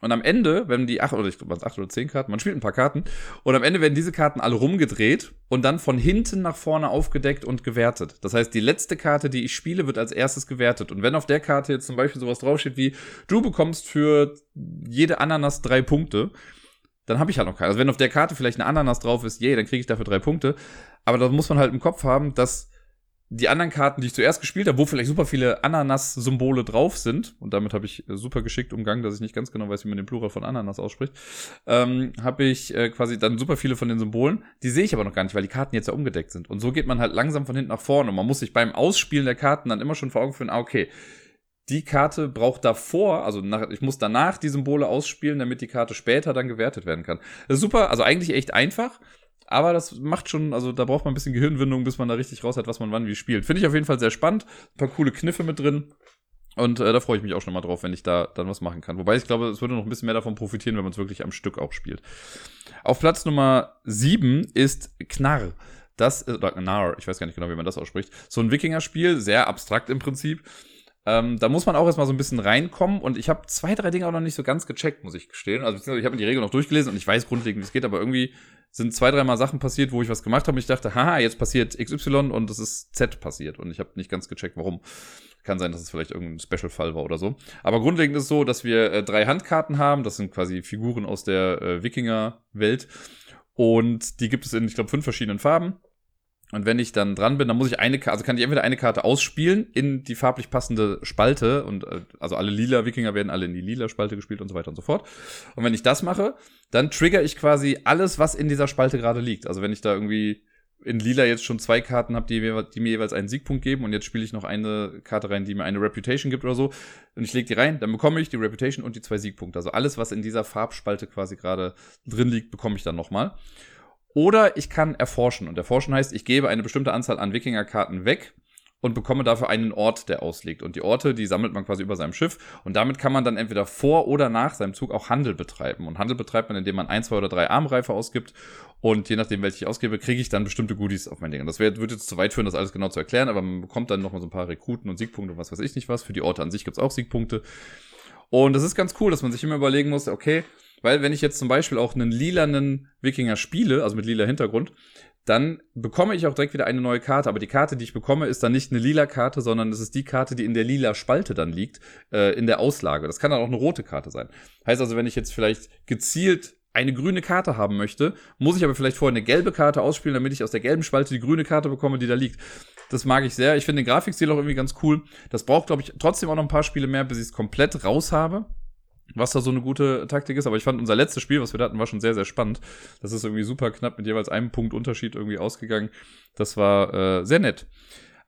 und am Ende, wenn die acht oder ich glaube, acht oder zehn Karten, man spielt ein paar Karten und am Ende werden diese Karten alle rumgedreht und dann von hinten nach vorne aufgedeckt und gewertet. Das heißt, die letzte Karte, die ich spiele, wird als erstes gewertet. Und wenn auf der Karte jetzt zum Beispiel sowas draufsteht wie, du bekommst für jede Ananas drei Punkte, dann habe ich halt noch keine. Also wenn auf der Karte vielleicht eine Ananas drauf ist, yay, dann kriege ich dafür drei Punkte. Aber da muss man halt im Kopf haben, dass die anderen Karten, die ich zuerst gespielt habe, wo vielleicht super viele Ananas-Symbole drauf sind, und damit habe ich äh, super geschickt umgangen, dass ich nicht ganz genau weiß, wie man den Plural von Ananas ausspricht, ähm, habe ich äh, quasi dann super viele von den Symbolen. Die sehe ich aber noch gar nicht, weil die Karten jetzt ja umgedeckt sind. Und so geht man halt langsam von hinten nach vorne. Und man muss sich beim Ausspielen der Karten dann immer schon vor Augen führen, ah, okay, die Karte braucht davor, also nach, ich muss danach die Symbole ausspielen, damit die Karte später dann gewertet werden kann. Das ist super, also eigentlich echt einfach. Aber das macht schon, also da braucht man ein bisschen Gehirnwindung, bis man da richtig raus hat, was man wann wie spielt. Finde ich auf jeden Fall sehr spannend. Ein paar coole Kniffe mit drin. Und äh, da freue ich mich auch schon mal drauf, wenn ich da dann was machen kann. Wobei ich glaube, es würde noch ein bisschen mehr davon profitieren, wenn man es wirklich am Stück auch spielt. Auf Platz Nummer 7 ist Knarr. Das ist, oder Knarr, ich weiß gar nicht genau, wie man das ausspricht. So ein Wikinger-Spiel, sehr abstrakt im Prinzip. Ähm, da muss man auch erstmal so ein bisschen reinkommen und ich habe zwei, drei Dinge auch noch nicht so ganz gecheckt, muss ich gestehen. Also ich habe mir die Regel noch durchgelesen und ich weiß grundlegend, wie es geht, aber irgendwie sind zwei, dreimal Sachen passiert, wo ich was gemacht habe und ich dachte, haha, jetzt passiert XY und es ist Z passiert und ich habe nicht ganz gecheckt, warum. Kann sein, dass es vielleicht irgendein Special-Fall war oder so. Aber grundlegend ist es so, dass wir äh, drei Handkarten haben. Das sind quasi Figuren aus der äh, Wikinger-Welt. Und die gibt es in, ich glaube, fünf verschiedenen Farben. Und wenn ich dann dran bin, dann muss ich eine Karte, also kann ich entweder eine Karte ausspielen in die farblich passende Spalte und äh, also alle lila Wikinger werden alle in die lila Spalte gespielt und so weiter und so fort. Und wenn ich das mache, dann trigger ich quasi alles, was in dieser Spalte gerade liegt. Also wenn ich da irgendwie in lila jetzt schon zwei Karten habe, die, die, mir jeweils einen Siegpunkt geben und jetzt spiele ich noch eine Karte rein, die mir eine Reputation gibt oder so und ich lege die rein, dann bekomme ich die Reputation und die zwei Siegpunkte. Also alles, was in dieser Farbspalte quasi gerade drin liegt, bekomme ich dann nochmal. Oder ich kann erforschen. Und erforschen heißt, ich gebe eine bestimmte Anzahl an Wikingerkarten weg und bekomme dafür einen Ort, der ausliegt. Und die Orte, die sammelt man quasi über seinem Schiff. Und damit kann man dann entweder vor oder nach seinem Zug auch Handel betreiben. Und Handel betreibt man, indem man ein, zwei oder drei Armreife ausgibt. Und je nachdem, welche ich ausgebe, kriege ich dann bestimmte Goodies auf mein Ding. Und das wird jetzt zu weit führen, das alles genau zu erklären. Aber man bekommt dann nochmal so ein paar Rekruten und Siegpunkte und was weiß ich nicht was. Für die Orte an sich gibt's auch Siegpunkte. Und das ist ganz cool, dass man sich immer überlegen muss, okay, weil wenn ich jetzt zum Beispiel auch einen lilanen Wikinger spiele, also mit lila Hintergrund, dann bekomme ich auch direkt wieder eine neue Karte. Aber die Karte, die ich bekomme, ist dann nicht eine lila Karte, sondern es ist die Karte, die in der lila Spalte dann liegt, äh, in der Auslage. Das kann dann auch eine rote Karte sein. Heißt also, wenn ich jetzt vielleicht gezielt eine grüne Karte haben möchte, muss ich aber vielleicht vorher eine gelbe Karte ausspielen, damit ich aus der gelben Spalte die grüne Karte bekomme, die da liegt. Das mag ich sehr. Ich finde den Grafikstil auch irgendwie ganz cool. Das braucht, glaube ich, trotzdem auch noch ein paar Spiele mehr, bis ich es komplett raus habe. Was da so eine gute Taktik ist. Aber ich fand unser letztes Spiel, was wir da hatten, war schon sehr, sehr spannend. Das ist irgendwie super knapp mit jeweils einem Punkt Unterschied irgendwie ausgegangen. Das war äh, sehr nett.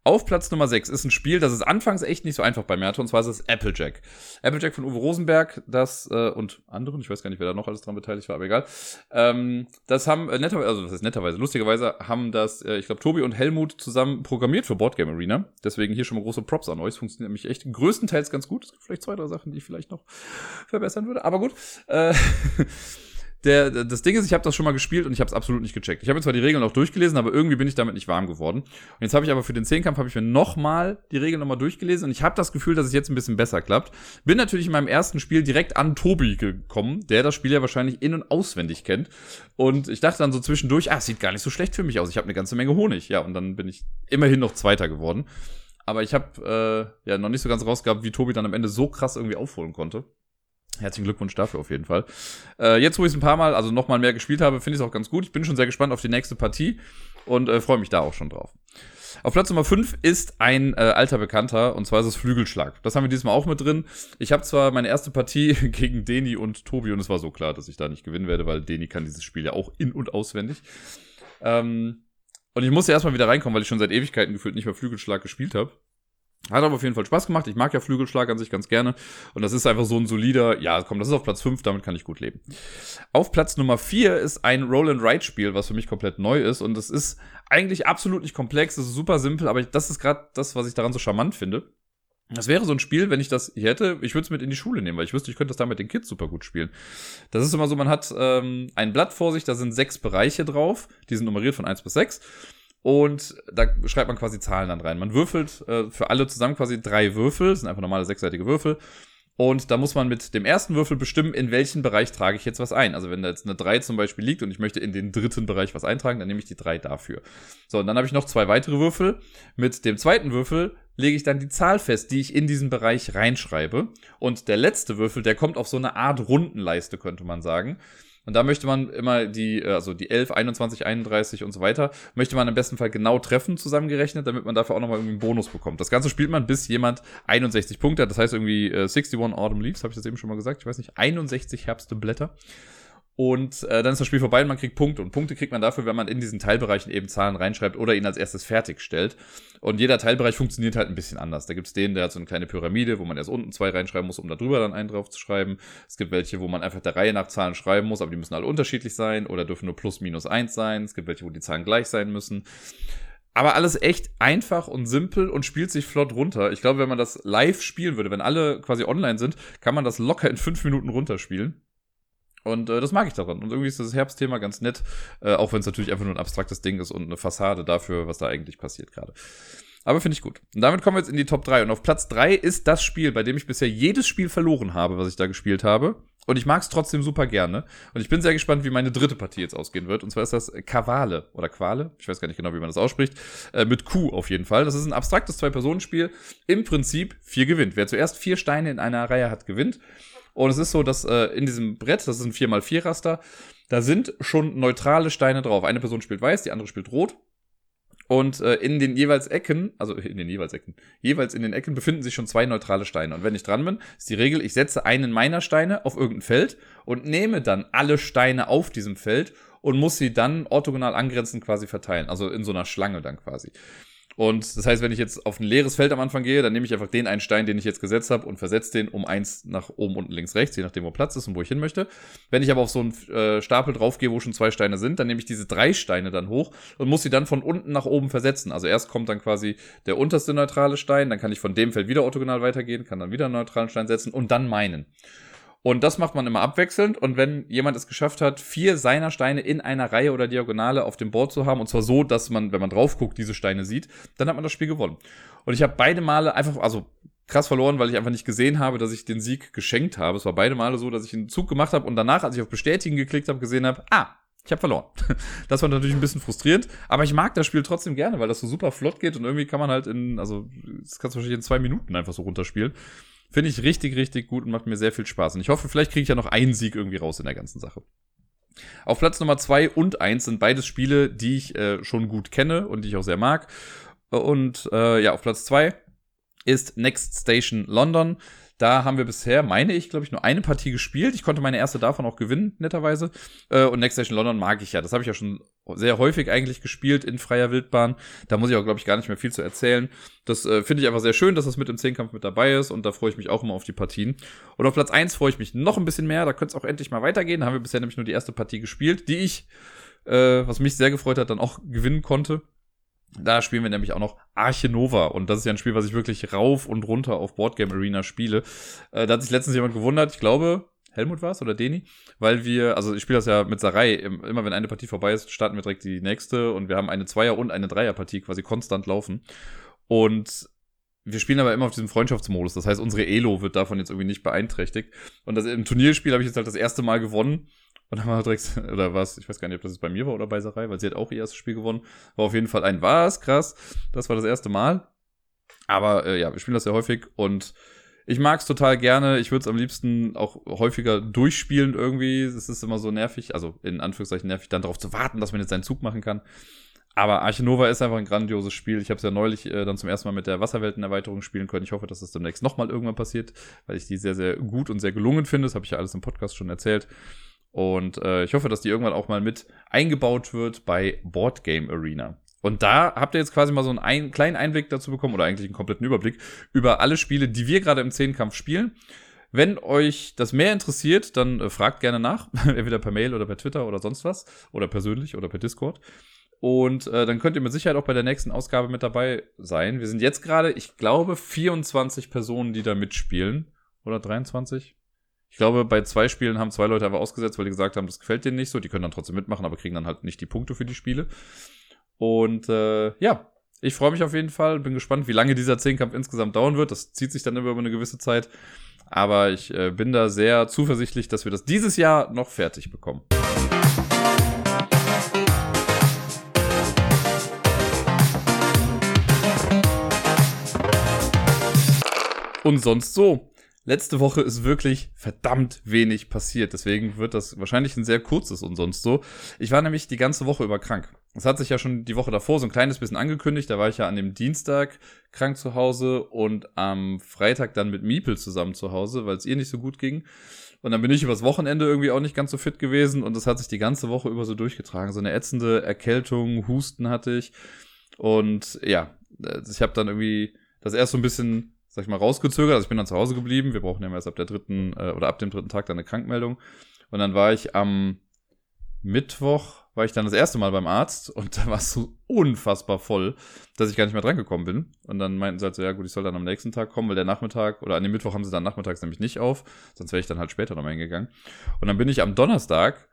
Auf Platz Nummer 6 ist ein Spiel, das ist anfangs echt nicht so einfach bei mir hatte, und zwar ist es Applejack. Applejack von Uwe Rosenberg, das äh, und anderen, ich weiß gar nicht, wer da noch alles dran beteiligt war, aber egal. Ähm, das haben äh, netterweise, also das ist netterweise, lustigerweise haben das, äh, ich glaube, Tobi und Helmut zusammen programmiert für Boardgame Arena. Deswegen hier schon mal große Props an euch. Es funktioniert nämlich echt größtenteils ganz gut. Es gibt vielleicht zwei, drei Sachen, die ich vielleicht noch verbessern würde, aber gut. Äh, der, das Ding ist, ich habe das schon mal gespielt und ich habe es absolut nicht gecheckt. Ich habe zwar die Regeln auch durchgelesen, aber irgendwie bin ich damit nicht warm geworden. Und jetzt habe ich aber für den Zehnkampf habe ich mir nochmal die Regeln nochmal durchgelesen und ich habe das Gefühl, dass es jetzt ein bisschen besser klappt. Bin natürlich in meinem ersten Spiel direkt an Tobi gekommen, der das Spiel ja wahrscheinlich in- und auswendig kennt. Und ich dachte dann so zwischendurch, ah, sieht gar nicht so schlecht für mich aus. Ich habe eine ganze Menge Honig. Ja, und dann bin ich immerhin noch Zweiter geworden. Aber ich habe äh, ja noch nicht so ganz rausgehabt, wie Tobi dann am Ende so krass irgendwie aufholen konnte. Herzlichen Glückwunsch dafür auf jeden Fall. Äh, jetzt, wo ich es ein paar Mal, also nochmal mehr gespielt habe, finde ich es auch ganz gut. Ich bin schon sehr gespannt auf die nächste Partie und äh, freue mich da auch schon drauf. Auf Platz Nummer 5 ist ein äh, alter Bekannter, und zwar ist es Flügelschlag. Das haben wir diesmal auch mit drin. Ich habe zwar meine erste Partie gegen Deni und Tobi und es war so klar, dass ich da nicht gewinnen werde, weil Deni kann dieses Spiel ja auch in- und auswendig. Ähm, und ich musste erstmal wieder reinkommen, weil ich schon seit Ewigkeiten gefühlt nicht mehr Flügelschlag gespielt habe. Hat aber auf jeden Fall Spaß gemacht. Ich mag ja Flügelschlag an sich ganz gerne. Und das ist einfach so ein solider, ja, komm, das ist auf Platz 5, damit kann ich gut leben. Auf Platz Nummer 4 ist ein Roll-and-Ride-Spiel, was für mich komplett neu ist. Und es ist eigentlich absolut nicht komplex, es ist super simpel, aber das ist gerade das, was ich daran so charmant finde. Das wäre so ein Spiel, wenn ich das hier hätte, ich würde es mit in die Schule nehmen, weil ich wüsste, ich könnte das da mit den Kids super gut spielen. Das ist immer so, man hat ähm, ein Blatt vor sich, da sind sechs Bereiche drauf, die sind nummeriert von 1 bis 6. Und da schreibt man quasi Zahlen dann rein. Man würfelt äh, für alle zusammen quasi drei Würfel, das sind einfach normale sechsseitige Würfel. Und da muss man mit dem ersten Würfel bestimmen, in welchen Bereich trage ich jetzt was ein. Also wenn da jetzt eine 3 zum Beispiel liegt und ich möchte in den dritten Bereich was eintragen, dann nehme ich die 3 dafür. So, und dann habe ich noch zwei weitere Würfel. Mit dem zweiten Würfel lege ich dann die Zahl fest, die ich in diesen Bereich reinschreibe. Und der letzte Würfel, der kommt auf so eine Art Rundenleiste, könnte man sagen. Und da möchte man immer die, äh, also die 11, 21, 31 und so weiter, möchte man im besten Fall genau treffen zusammengerechnet, damit man dafür auch nochmal irgendwie einen Bonus bekommt. Das Ganze spielt man, bis jemand 61 Punkte hat. Das heißt irgendwie äh, 61 Autumn Leaves, habe ich das eben schon mal gesagt. Ich weiß nicht, 61 Herbste Blätter. Und äh, dann ist das Spiel vorbei und man kriegt Punkte. Und Punkte kriegt man dafür, wenn man in diesen Teilbereichen eben Zahlen reinschreibt oder ihn als erstes fertigstellt. Und jeder Teilbereich funktioniert halt ein bisschen anders. Da gibt's den, der hat so eine kleine Pyramide, wo man erst unten zwei reinschreiben muss, um da drüber dann einen drauf zu schreiben. Es gibt welche, wo man einfach der Reihe nach Zahlen schreiben muss, aber die müssen alle unterschiedlich sein oder dürfen nur plus minus eins sein. Es gibt welche, wo die Zahlen gleich sein müssen. Aber alles echt einfach und simpel und spielt sich flott runter. Ich glaube, wenn man das live spielen würde, wenn alle quasi online sind, kann man das locker in fünf Minuten runterspielen. Und äh, das mag ich daran. Und irgendwie ist das Herbstthema ganz nett, äh, auch wenn es natürlich einfach nur ein abstraktes Ding ist und eine Fassade dafür, was da eigentlich passiert gerade. Aber finde ich gut. Und damit kommen wir jetzt in die Top 3. Und auf Platz 3 ist das Spiel, bei dem ich bisher jedes Spiel verloren habe, was ich da gespielt habe. Und ich mag es trotzdem super gerne. Und ich bin sehr gespannt, wie meine dritte Partie jetzt ausgehen wird. Und zwar ist das Kavale oder Quale. Ich weiß gar nicht genau, wie man das ausspricht. Äh, mit Q auf jeden Fall. Das ist ein abstraktes Zwei-Personen-Spiel. Im Prinzip vier gewinnt. Wer zuerst vier Steine in einer Reihe hat, gewinnt. Und es ist so, dass äh, in diesem Brett, das ist ein 4x4-Raster, da sind schon neutrale Steine drauf. Eine Person spielt weiß, die andere spielt rot. Und äh, in den jeweils Ecken, also in den jeweils Ecken, jeweils in den Ecken befinden sich schon zwei neutrale Steine. Und wenn ich dran bin, ist die Regel, ich setze einen meiner Steine auf irgendein Feld und nehme dann alle Steine auf diesem Feld und muss sie dann orthogonal angrenzend quasi verteilen. Also in so einer Schlange dann quasi. Und das heißt, wenn ich jetzt auf ein leeres Feld am Anfang gehe, dann nehme ich einfach den einen Stein, den ich jetzt gesetzt habe und versetze den um eins nach oben, unten, links, rechts, je nachdem, wo Platz ist und wo ich hin möchte. Wenn ich aber auf so einen äh, Stapel draufgehe, wo schon zwei Steine sind, dann nehme ich diese drei Steine dann hoch und muss sie dann von unten nach oben versetzen. Also erst kommt dann quasi der unterste neutrale Stein, dann kann ich von dem Feld wieder orthogonal weitergehen, kann dann wieder einen neutralen Stein setzen und dann meinen. Und das macht man immer abwechselnd. Und wenn jemand es geschafft hat, vier seiner Steine in einer Reihe oder Diagonale auf dem Board zu haben, und zwar so, dass man, wenn man drauf guckt, diese Steine sieht, dann hat man das Spiel gewonnen. Und ich habe beide Male einfach, also krass verloren, weil ich einfach nicht gesehen habe, dass ich den Sieg geschenkt habe. Es war beide Male so, dass ich einen Zug gemacht habe und danach, als ich auf Bestätigen geklickt habe, gesehen habe, ah, ich habe verloren. Das war natürlich ein bisschen frustrierend, aber ich mag das Spiel trotzdem gerne, weil das so super flott geht und irgendwie kann man halt in, also das kannst du wahrscheinlich in zwei Minuten einfach so runterspielen. Finde ich richtig, richtig gut und macht mir sehr viel Spaß. Und ich hoffe, vielleicht kriege ich ja noch einen Sieg irgendwie raus in der ganzen Sache. Auf Platz Nummer zwei und eins sind beides Spiele, die ich äh, schon gut kenne und die ich auch sehr mag. Und äh, ja, auf Platz zwei ist Next Station London. Da haben wir bisher, meine ich, glaube ich, nur eine Partie gespielt. Ich konnte meine erste davon auch gewinnen, netterweise. Äh, und Next Station London mag ich ja. Das habe ich ja schon sehr häufig eigentlich gespielt in freier Wildbahn. Da muss ich auch, glaube ich, gar nicht mehr viel zu erzählen. Das äh, finde ich einfach sehr schön, dass das mit im Zehnkampf mit dabei ist und da freue ich mich auch immer auf die Partien. Und auf Platz eins freue ich mich noch ein bisschen mehr. Da könnte es auch endlich mal weitergehen. Da haben wir bisher nämlich nur die erste Partie gespielt, die ich, äh, was mich sehr gefreut hat, dann auch gewinnen konnte. Da spielen wir nämlich auch noch Arche Nova und das ist ja ein Spiel, was ich wirklich rauf und runter auf Boardgame Arena spiele. Äh, da hat sich letztens jemand gewundert, ich glaube, Helmut war es oder Deni, weil wir, also ich spiele das ja mit Sarai, immer wenn eine Partie vorbei ist, starten wir direkt die nächste und wir haben eine Zweier- und eine Dreierpartie quasi konstant laufen. Und wir spielen aber immer auf diesem Freundschaftsmodus. Das heißt, unsere Elo wird davon jetzt irgendwie nicht beeinträchtigt. Und das, im Turnierspiel habe ich jetzt halt das erste Mal gewonnen. Und dann war direkt, oder was, ich weiß gar nicht, ob das bei mir war oder bei Sarai, weil sie hat auch ihr erstes Spiel gewonnen. War auf jeden Fall ein was, krass. Das war das erste Mal. Aber äh, ja, wir spielen das sehr häufig und ich mag es total gerne. Ich würde es am liebsten auch häufiger durchspielen irgendwie. Es ist immer so nervig, also in Anführungszeichen nervig, dann darauf zu warten, dass man jetzt seinen Zug machen kann. Aber Arche Nova ist einfach ein grandioses Spiel. Ich habe es ja neulich äh, dann zum ersten Mal mit der Wasserweltenerweiterung spielen können. Ich hoffe, dass das demnächst nochmal irgendwann passiert, weil ich die sehr, sehr gut und sehr gelungen finde. Das habe ich ja alles im Podcast schon erzählt. Und äh, ich hoffe, dass die irgendwann auch mal mit eingebaut wird bei Board Game Arena. Und da habt ihr jetzt quasi mal so einen ein, kleinen Einblick dazu bekommen oder eigentlich einen kompletten Überblick über alle Spiele, die wir gerade im Zehnkampf spielen. Wenn euch das mehr interessiert, dann äh, fragt gerne nach, entweder per Mail oder per Twitter oder sonst was oder persönlich oder per Discord. Und äh, dann könnt ihr mit Sicherheit auch bei der nächsten Ausgabe mit dabei sein. Wir sind jetzt gerade, ich glaube, 24 Personen, die da mitspielen. Oder 23? Ich glaube, bei zwei Spielen haben zwei Leute einfach ausgesetzt, weil die gesagt haben, das gefällt denen nicht so. Die können dann trotzdem mitmachen, aber kriegen dann halt nicht die Punkte für die Spiele. Und äh, ja, ich freue mich auf jeden Fall. Bin gespannt, wie lange dieser Zehnkampf insgesamt dauern wird. Das zieht sich dann über eine gewisse Zeit. Aber ich äh, bin da sehr zuversichtlich, dass wir das dieses Jahr noch fertig bekommen. Und sonst so. Letzte Woche ist wirklich verdammt wenig passiert. Deswegen wird das wahrscheinlich ein sehr kurzes und sonst so. Ich war nämlich die ganze Woche über krank. Das hat sich ja schon die Woche davor so ein kleines bisschen angekündigt. Da war ich ja an dem Dienstag krank zu Hause und am Freitag dann mit Miepel zusammen zu Hause, weil es ihr nicht so gut ging. Und dann bin ich übers Wochenende irgendwie auch nicht ganz so fit gewesen und das hat sich die ganze Woche über so durchgetragen. So eine ätzende Erkältung, Husten hatte ich. Und ja, ich habe dann irgendwie das erst so ein bisschen sag ich mal, rausgezögert. Also ich bin dann zu Hause geblieben. Wir brauchen ja erst ab der dritten äh, oder ab dem dritten Tag dann eine Krankmeldung. Und dann war ich am Mittwoch, war ich dann das erste Mal beim Arzt und da war es so unfassbar voll, dass ich gar nicht mehr drangekommen bin. Und dann meinten sie halt so, ja gut, ich soll dann am nächsten Tag kommen, weil der Nachmittag, oder an dem Mittwoch haben sie dann nachmittags nämlich nicht auf, sonst wäre ich dann halt später nochmal hingegangen. Und dann bin ich am Donnerstag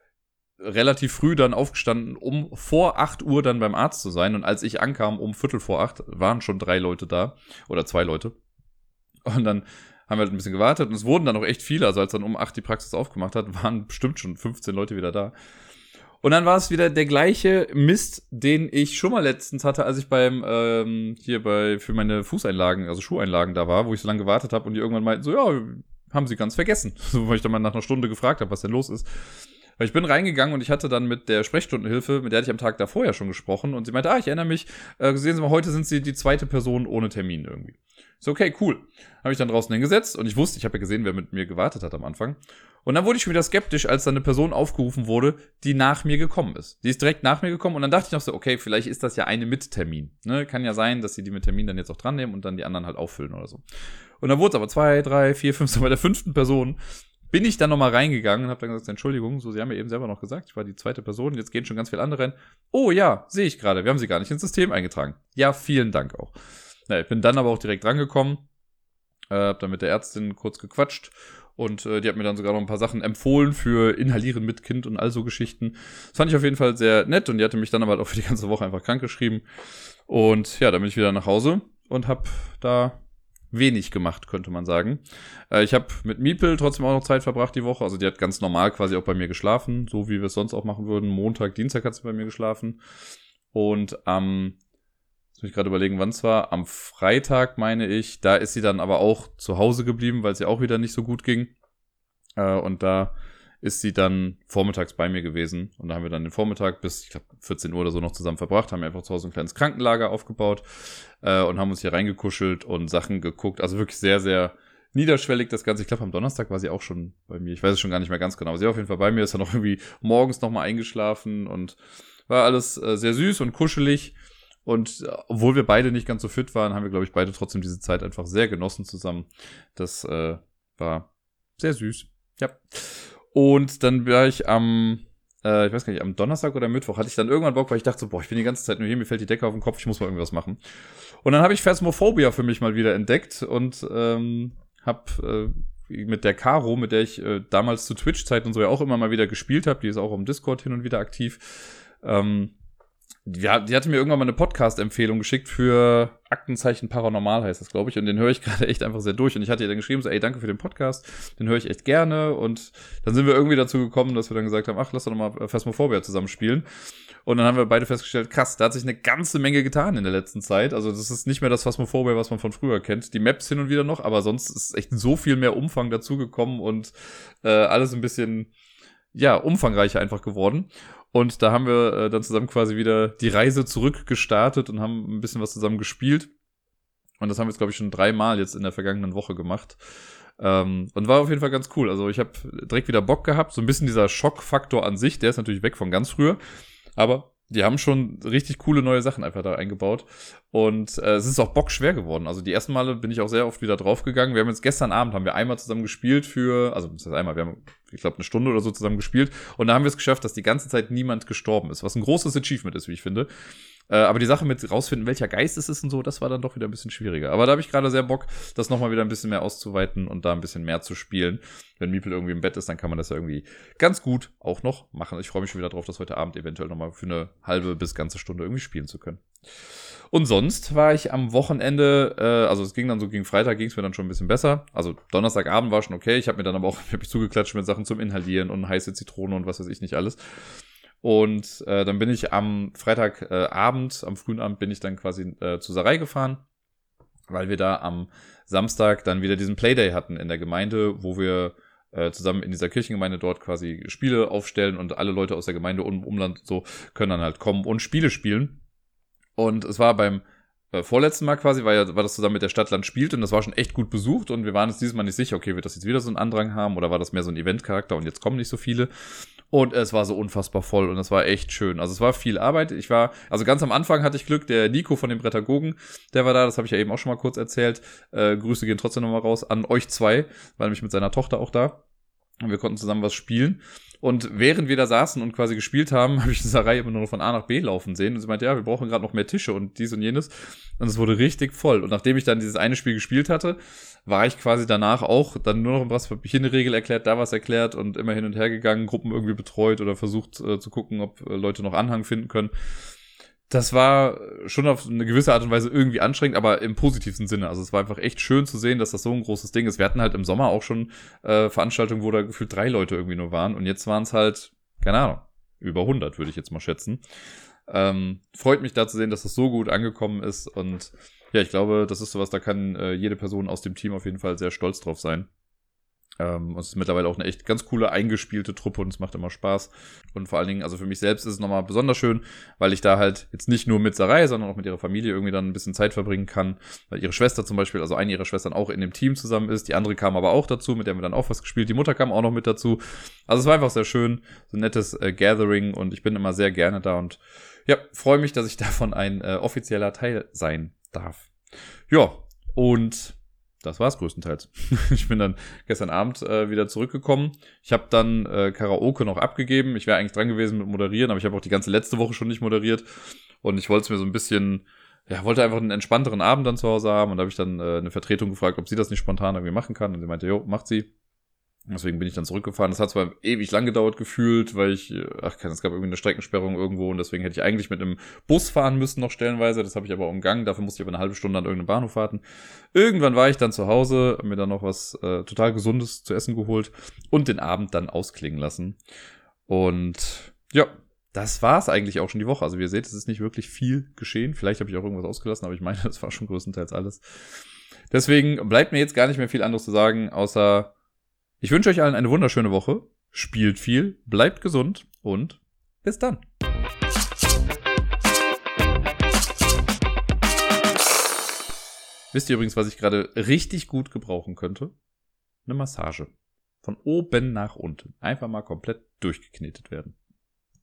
relativ früh dann aufgestanden, um vor 8 Uhr dann beim Arzt zu sein. Und als ich ankam, um Viertel vor acht, waren schon drei Leute da. Oder zwei Leute. Und dann haben wir halt ein bisschen gewartet und es wurden dann auch echt viele. Also als dann um acht die Praxis aufgemacht hat, waren bestimmt schon 15 Leute wieder da. Und dann war es wieder der gleiche Mist, den ich schon mal letztens hatte, als ich beim ähm, hier bei für meine Fußeinlagen, also Schuheinlagen da war, wo ich so lange gewartet habe und die irgendwann meinten so, ja, haben sie ganz vergessen. So, weil ich dann mal nach einer Stunde gefragt habe, was denn los ist. Weil ich bin reingegangen und ich hatte dann mit der Sprechstundenhilfe, mit der hatte ich am Tag davor ja schon gesprochen und sie meinte, ah, ich erinnere mich, äh, sehen Sie mal, heute sind Sie die zweite Person ohne Termin irgendwie. So, okay, cool. Habe ich dann draußen hingesetzt und ich wusste, ich habe ja gesehen, wer mit mir gewartet hat am Anfang. Und dann wurde ich schon wieder skeptisch, als dann eine Person aufgerufen wurde, die nach mir gekommen ist. Die ist direkt nach mir gekommen und dann dachte ich noch so, okay, vielleicht ist das ja eine mit Termin. Ne? Kann ja sein, dass sie die mit Termin dann jetzt auch dran nehmen und dann die anderen halt auffüllen oder so. Und dann wurde es aber zwei, drei, vier, fünf, so bei der fünften Person bin ich dann nochmal reingegangen und habe dann gesagt, Entschuldigung, so, Sie haben ja eben selber noch gesagt, ich war die zweite Person, jetzt gehen schon ganz viele andere rein. Oh ja, sehe ich gerade, wir haben Sie gar nicht ins System eingetragen. Ja, vielen Dank auch. Ja, ich bin dann aber auch direkt rangekommen, äh, habe dann mit der Ärztin kurz gequatscht und äh, die hat mir dann sogar noch ein paar Sachen empfohlen für Inhalieren mit Kind und all so Geschichten. Das fand ich auf jeden Fall sehr nett und die hatte mich dann aber halt auch für die ganze Woche einfach krank geschrieben. Und ja, dann bin ich wieder nach Hause und habe da wenig gemacht, könnte man sagen. Äh, ich habe mit Miepel trotzdem auch noch Zeit verbracht die Woche. Also die hat ganz normal quasi auch bei mir geschlafen, so wie wir es sonst auch machen würden. Montag, Dienstag hat sie bei mir geschlafen. Und am Muss ich gerade überlegen, wann es war. Am Freitag, meine ich. Da ist sie dann aber auch zu Hause geblieben, weil es ihr auch wieder nicht so gut ging. Äh, und da ist sie dann vormittags bei mir gewesen. Und da haben wir dann den Vormittag bis, ich glaube, 14 Uhr oder so noch zusammen verbracht, haben einfach zu Hause ein kleines Krankenlager aufgebaut äh, und haben uns hier reingekuschelt und Sachen geguckt. Also wirklich sehr, sehr niederschwellig das Ganze. Ich glaube, am Donnerstag war sie auch schon bei mir. Ich weiß es schon gar nicht mehr ganz genau. Aber sie war auf jeden Fall bei mir, ist dann auch irgendwie morgens nochmal eingeschlafen und war alles äh, sehr süß und kuschelig. Und äh, obwohl wir beide nicht ganz so fit waren, haben wir, glaube ich, beide trotzdem diese Zeit einfach sehr genossen zusammen. Das äh, war sehr süß. Ja. Und dann war ich am, äh, ich weiß gar nicht, am Donnerstag oder Mittwoch hatte ich dann irgendwann Bock, weil ich dachte so, boah, ich bin die ganze Zeit nur hier, mir fällt die Decke auf den Kopf, ich muss mal irgendwas machen. Und dann habe ich Phasmophobia für mich mal wieder entdeckt und ähm, habe äh, mit der Caro, mit der ich äh, damals zu Twitch-Zeiten und so ja auch immer mal wieder gespielt habe, die ist auch im Discord hin und wieder aktiv, ähm, ja, die hatte mir irgendwann mal eine Podcast-Empfehlung geschickt für Aktenzeichen Paranormal heißt das, glaube ich. Und den höre ich gerade echt einfach sehr durch. Und ich hatte ihr dann geschrieben, so, ey, danke für den Podcast. Den höre ich echt gerne. Und dann sind wir irgendwie dazu gekommen, dass wir dann gesagt haben, ach, lass doch nochmal Phasmophobia zusammenspielen. Und dann haben wir beide festgestellt, krass, da hat sich eine ganze Menge getan in der letzten Zeit. Also das ist nicht mehr das Phasmophobia, was man von früher kennt. Die Maps hin und wieder noch, aber sonst ist echt so viel mehr Umfang dazugekommen und äh, alles ein bisschen, ja, umfangreicher einfach geworden. Und da haben wir äh, dann zusammen quasi wieder die Reise zurück gestartet und haben ein bisschen was zusammen gespielt. Und das haben wir jetzt, glaube ich, schon dreimal jetzt in der vergangenen Woche gemacht. Ähm, und war auf jeden Fall ganz cool. Also ich habe direkt wieder Bock gehabt. So ein bisschen dieser Schockfaktor an sich, der ist natürlich weg von ganz früher. Aber die haben schon richtig coole neue Sachen einfach da eingebaut. Und äh, es ist auch bockschwer geworden. Also die ersten Male bin ich auch sehr oft wieder draufgegangen. Wir haben jetzt gestern Abend haben wir einmal zusammen gespielt für, also das heißt einmal, wir haben, ich glaube, eine Stunde oder so zusammen gespielt. Und da haben wir es geschafft, dass die ganze Zeit niemand gestorben ist, was ein großes Achievement ist, wie ich finde. Äh, aber die Sache mit rausfinden, welcher Geist es ist und so, das war dann doch wieder ein bisschen schwieriger. Aber da habe ich gerade sehr Bock, das nochmal wieder ein bisschen mehr auszuweiten und da ein bisschen mehr zu spielen. Wenn Miepel irgendwie im Bett ist, dann kann man das ja irgendwie ganz gut auch noch machen. Ich freue mich schon wieder drauf, das heute Abend eventuell nochmal für eine halbe bis ganze Stunde irgendwie spielen zu können. Und sonst war ich am Wochenende, äh, also es ging dann so gegen Freitag, ging es mir dann schon ein bisschen besser. Also Donnerstagabend war schon okay. Ich habe mir dann aber auch hab ich zugeklatscht mit Sachen zum Inhalieren und heiße Zitrone und was weiß ich nicht alles. Und äh, dann bin ich am Freitagabend, äh, am frühen Abend bin ich dann quasi äh, zur Sarai gefahren, weil wir da am Samstag dann wieder diesen Playday hatten in der Gemeinde, wo wir äh, zusammen in dieser Kirchengemeinde dort quasi Spiele aufstellen und alle Leute aus der Gemeinde und Umland so können dann halt kommen und Spiele spielen. Und es war beim äh, vorletzten Mal quasi, war ja, war das zusammen mit der Stadtland spielt und das war schon echt gut besucht und wir waren uns dieses Mal nicht sicher, okay, wird das jetzt wieder so ein Andrang haben oder war das mehr so ein Eventcharakter und jetzt kommen nicht so viele. Und es war so unfassbar voll und es war echt schön. Also es war viel Arbeit. Ich war, also ganz am Anfang hatte ich Glück, der Nico von den Brettagogen, der war da, das habe ich ja eben auch schon mal kurz erzählt. Äh, Grüße gehen trotzdem nochmal raus an euch zwei, weil nämlich mit seiner Tochter auch da. Und wir konnten zusammen was spielen. Und während wir da saßen und quasi gespielt haben, habe ich diese Reihe immer nur von A nach B laufen sehen. Und sie meinte, ja, wir brauchen gerade noch mehr Tische und dies und jenes. Und es wurde richtig voll. Und nachdem ich dann dieses eine Spiel gespielt hatte, war ich quasi danach auch dann nur noch was hier eine Regel erklärt, da was erklärt und immer hin und her gegangen, Gruppen irgendwie betreut oder versucht äh, zu gucken, ob äh, Leute noch Anhang finden können das war schon auf eine gewisse Art und Weise irgendwie anstrengend, aber im positivsten Sinne. Also es war einfach echt schön zu sehen, dass das so ein großes Ding ist. Wir hatten halt im Sommer auch schon äh, Veranstaltungen, wo da gefühlt drei Leute irgendwie nur waren und jetzt waren es halt, keine Ahnung, über 100 würde ich jetzt mal schätzen. Ähm, freut mich da zu sehen, dass das so gut angekommen ist und ja, ich glaube, das ist sowas, da kann äh, jede Person aus dem Team auf jeden Fall sehr stolz drauf sein. Ähm, und es ist mittlerweile auch eine echt ganz coole eingespielte Truppe und es macht immer Spaß. Und vor allen Dingen, also für mich selbst ist es nochmal besonders schön, weil ich da halt jetzt nicht nur mit Sarai, sondern auch mit ihrer Familie irgendwie dann ein bisschen Zeit verbringen kann. Weil ihre Schwester zum Beispiel, also eine ihrer Schwestern auch in dem Team zusammen ist. Die andere kam aber auch dazu, mit der haben wir dann auch was gespielt. Die Mutter kam auch noch mit dazu. Also es war einfach sehr schön, so ein nettes äh, Gathering und ich bin immer sehr gerne da und ja, freue mich, dass ich davon ein äh, offizieller Teil sein darf. Ja, und das war es größtenteils. ich bin dann gestern Abend äh, wieder zurückgekommen. Ich habe dann äh, Karaoke noch abgegeben. Ich wäre eigentlich dran gewesen mit Moderieren, aber ich habe auch die ganze letzte Woche schon nicht moderiert. Und ich wollte es mir so ein bisschen, ja, wollte einfach einen entspannteren Abend dann zu Hause haben. Und da habe ich dann äh, eine Vertretung gefragt, ob sie das nicht spontan irgendwie machen kann. Und sie meinte, jo, macht sie. Deswegen bin ich dann zurückgefahren. Das hat zwar ewig lang gedauert gefühlt, weil ich, ach, es gab irgendwie eine Streckensperrung irgendwo und deswegen hätte ich eigentlich mit einem Bus fahren müssen noch stellenweise. Das habe ich aber umgangen. Dafür musste ich aber eine halbe Stunde an irgendeinem Bahnhof warten. Irgendwann war ich dann zu Hause, mir dann noch was äh, total Gesundes zu essen geholt und den Abend dann ausklingen lassen. Und ja, das war es eigentlich auch schon die Woche. Also wie ihr seht, es ist nicht wirklich viel geschehen. Vielleicht habe ich auch irgendwas ausgelassen, aber ich meine, das war schon größtenteils alles. Deswegen bleibt mir jetzt gar nicht mehr viel anderes zu sagen, außer ich wünsche euch allen eine wunderschöne Woche. Spielt viel, bleibt gesund und bis dann. Wisst ihr übrigens, was ich gerade richtig gut gebrauchen könnte? Eine Massage. Von oben nach unten. Einfach mal komplett durchgeknetet werden.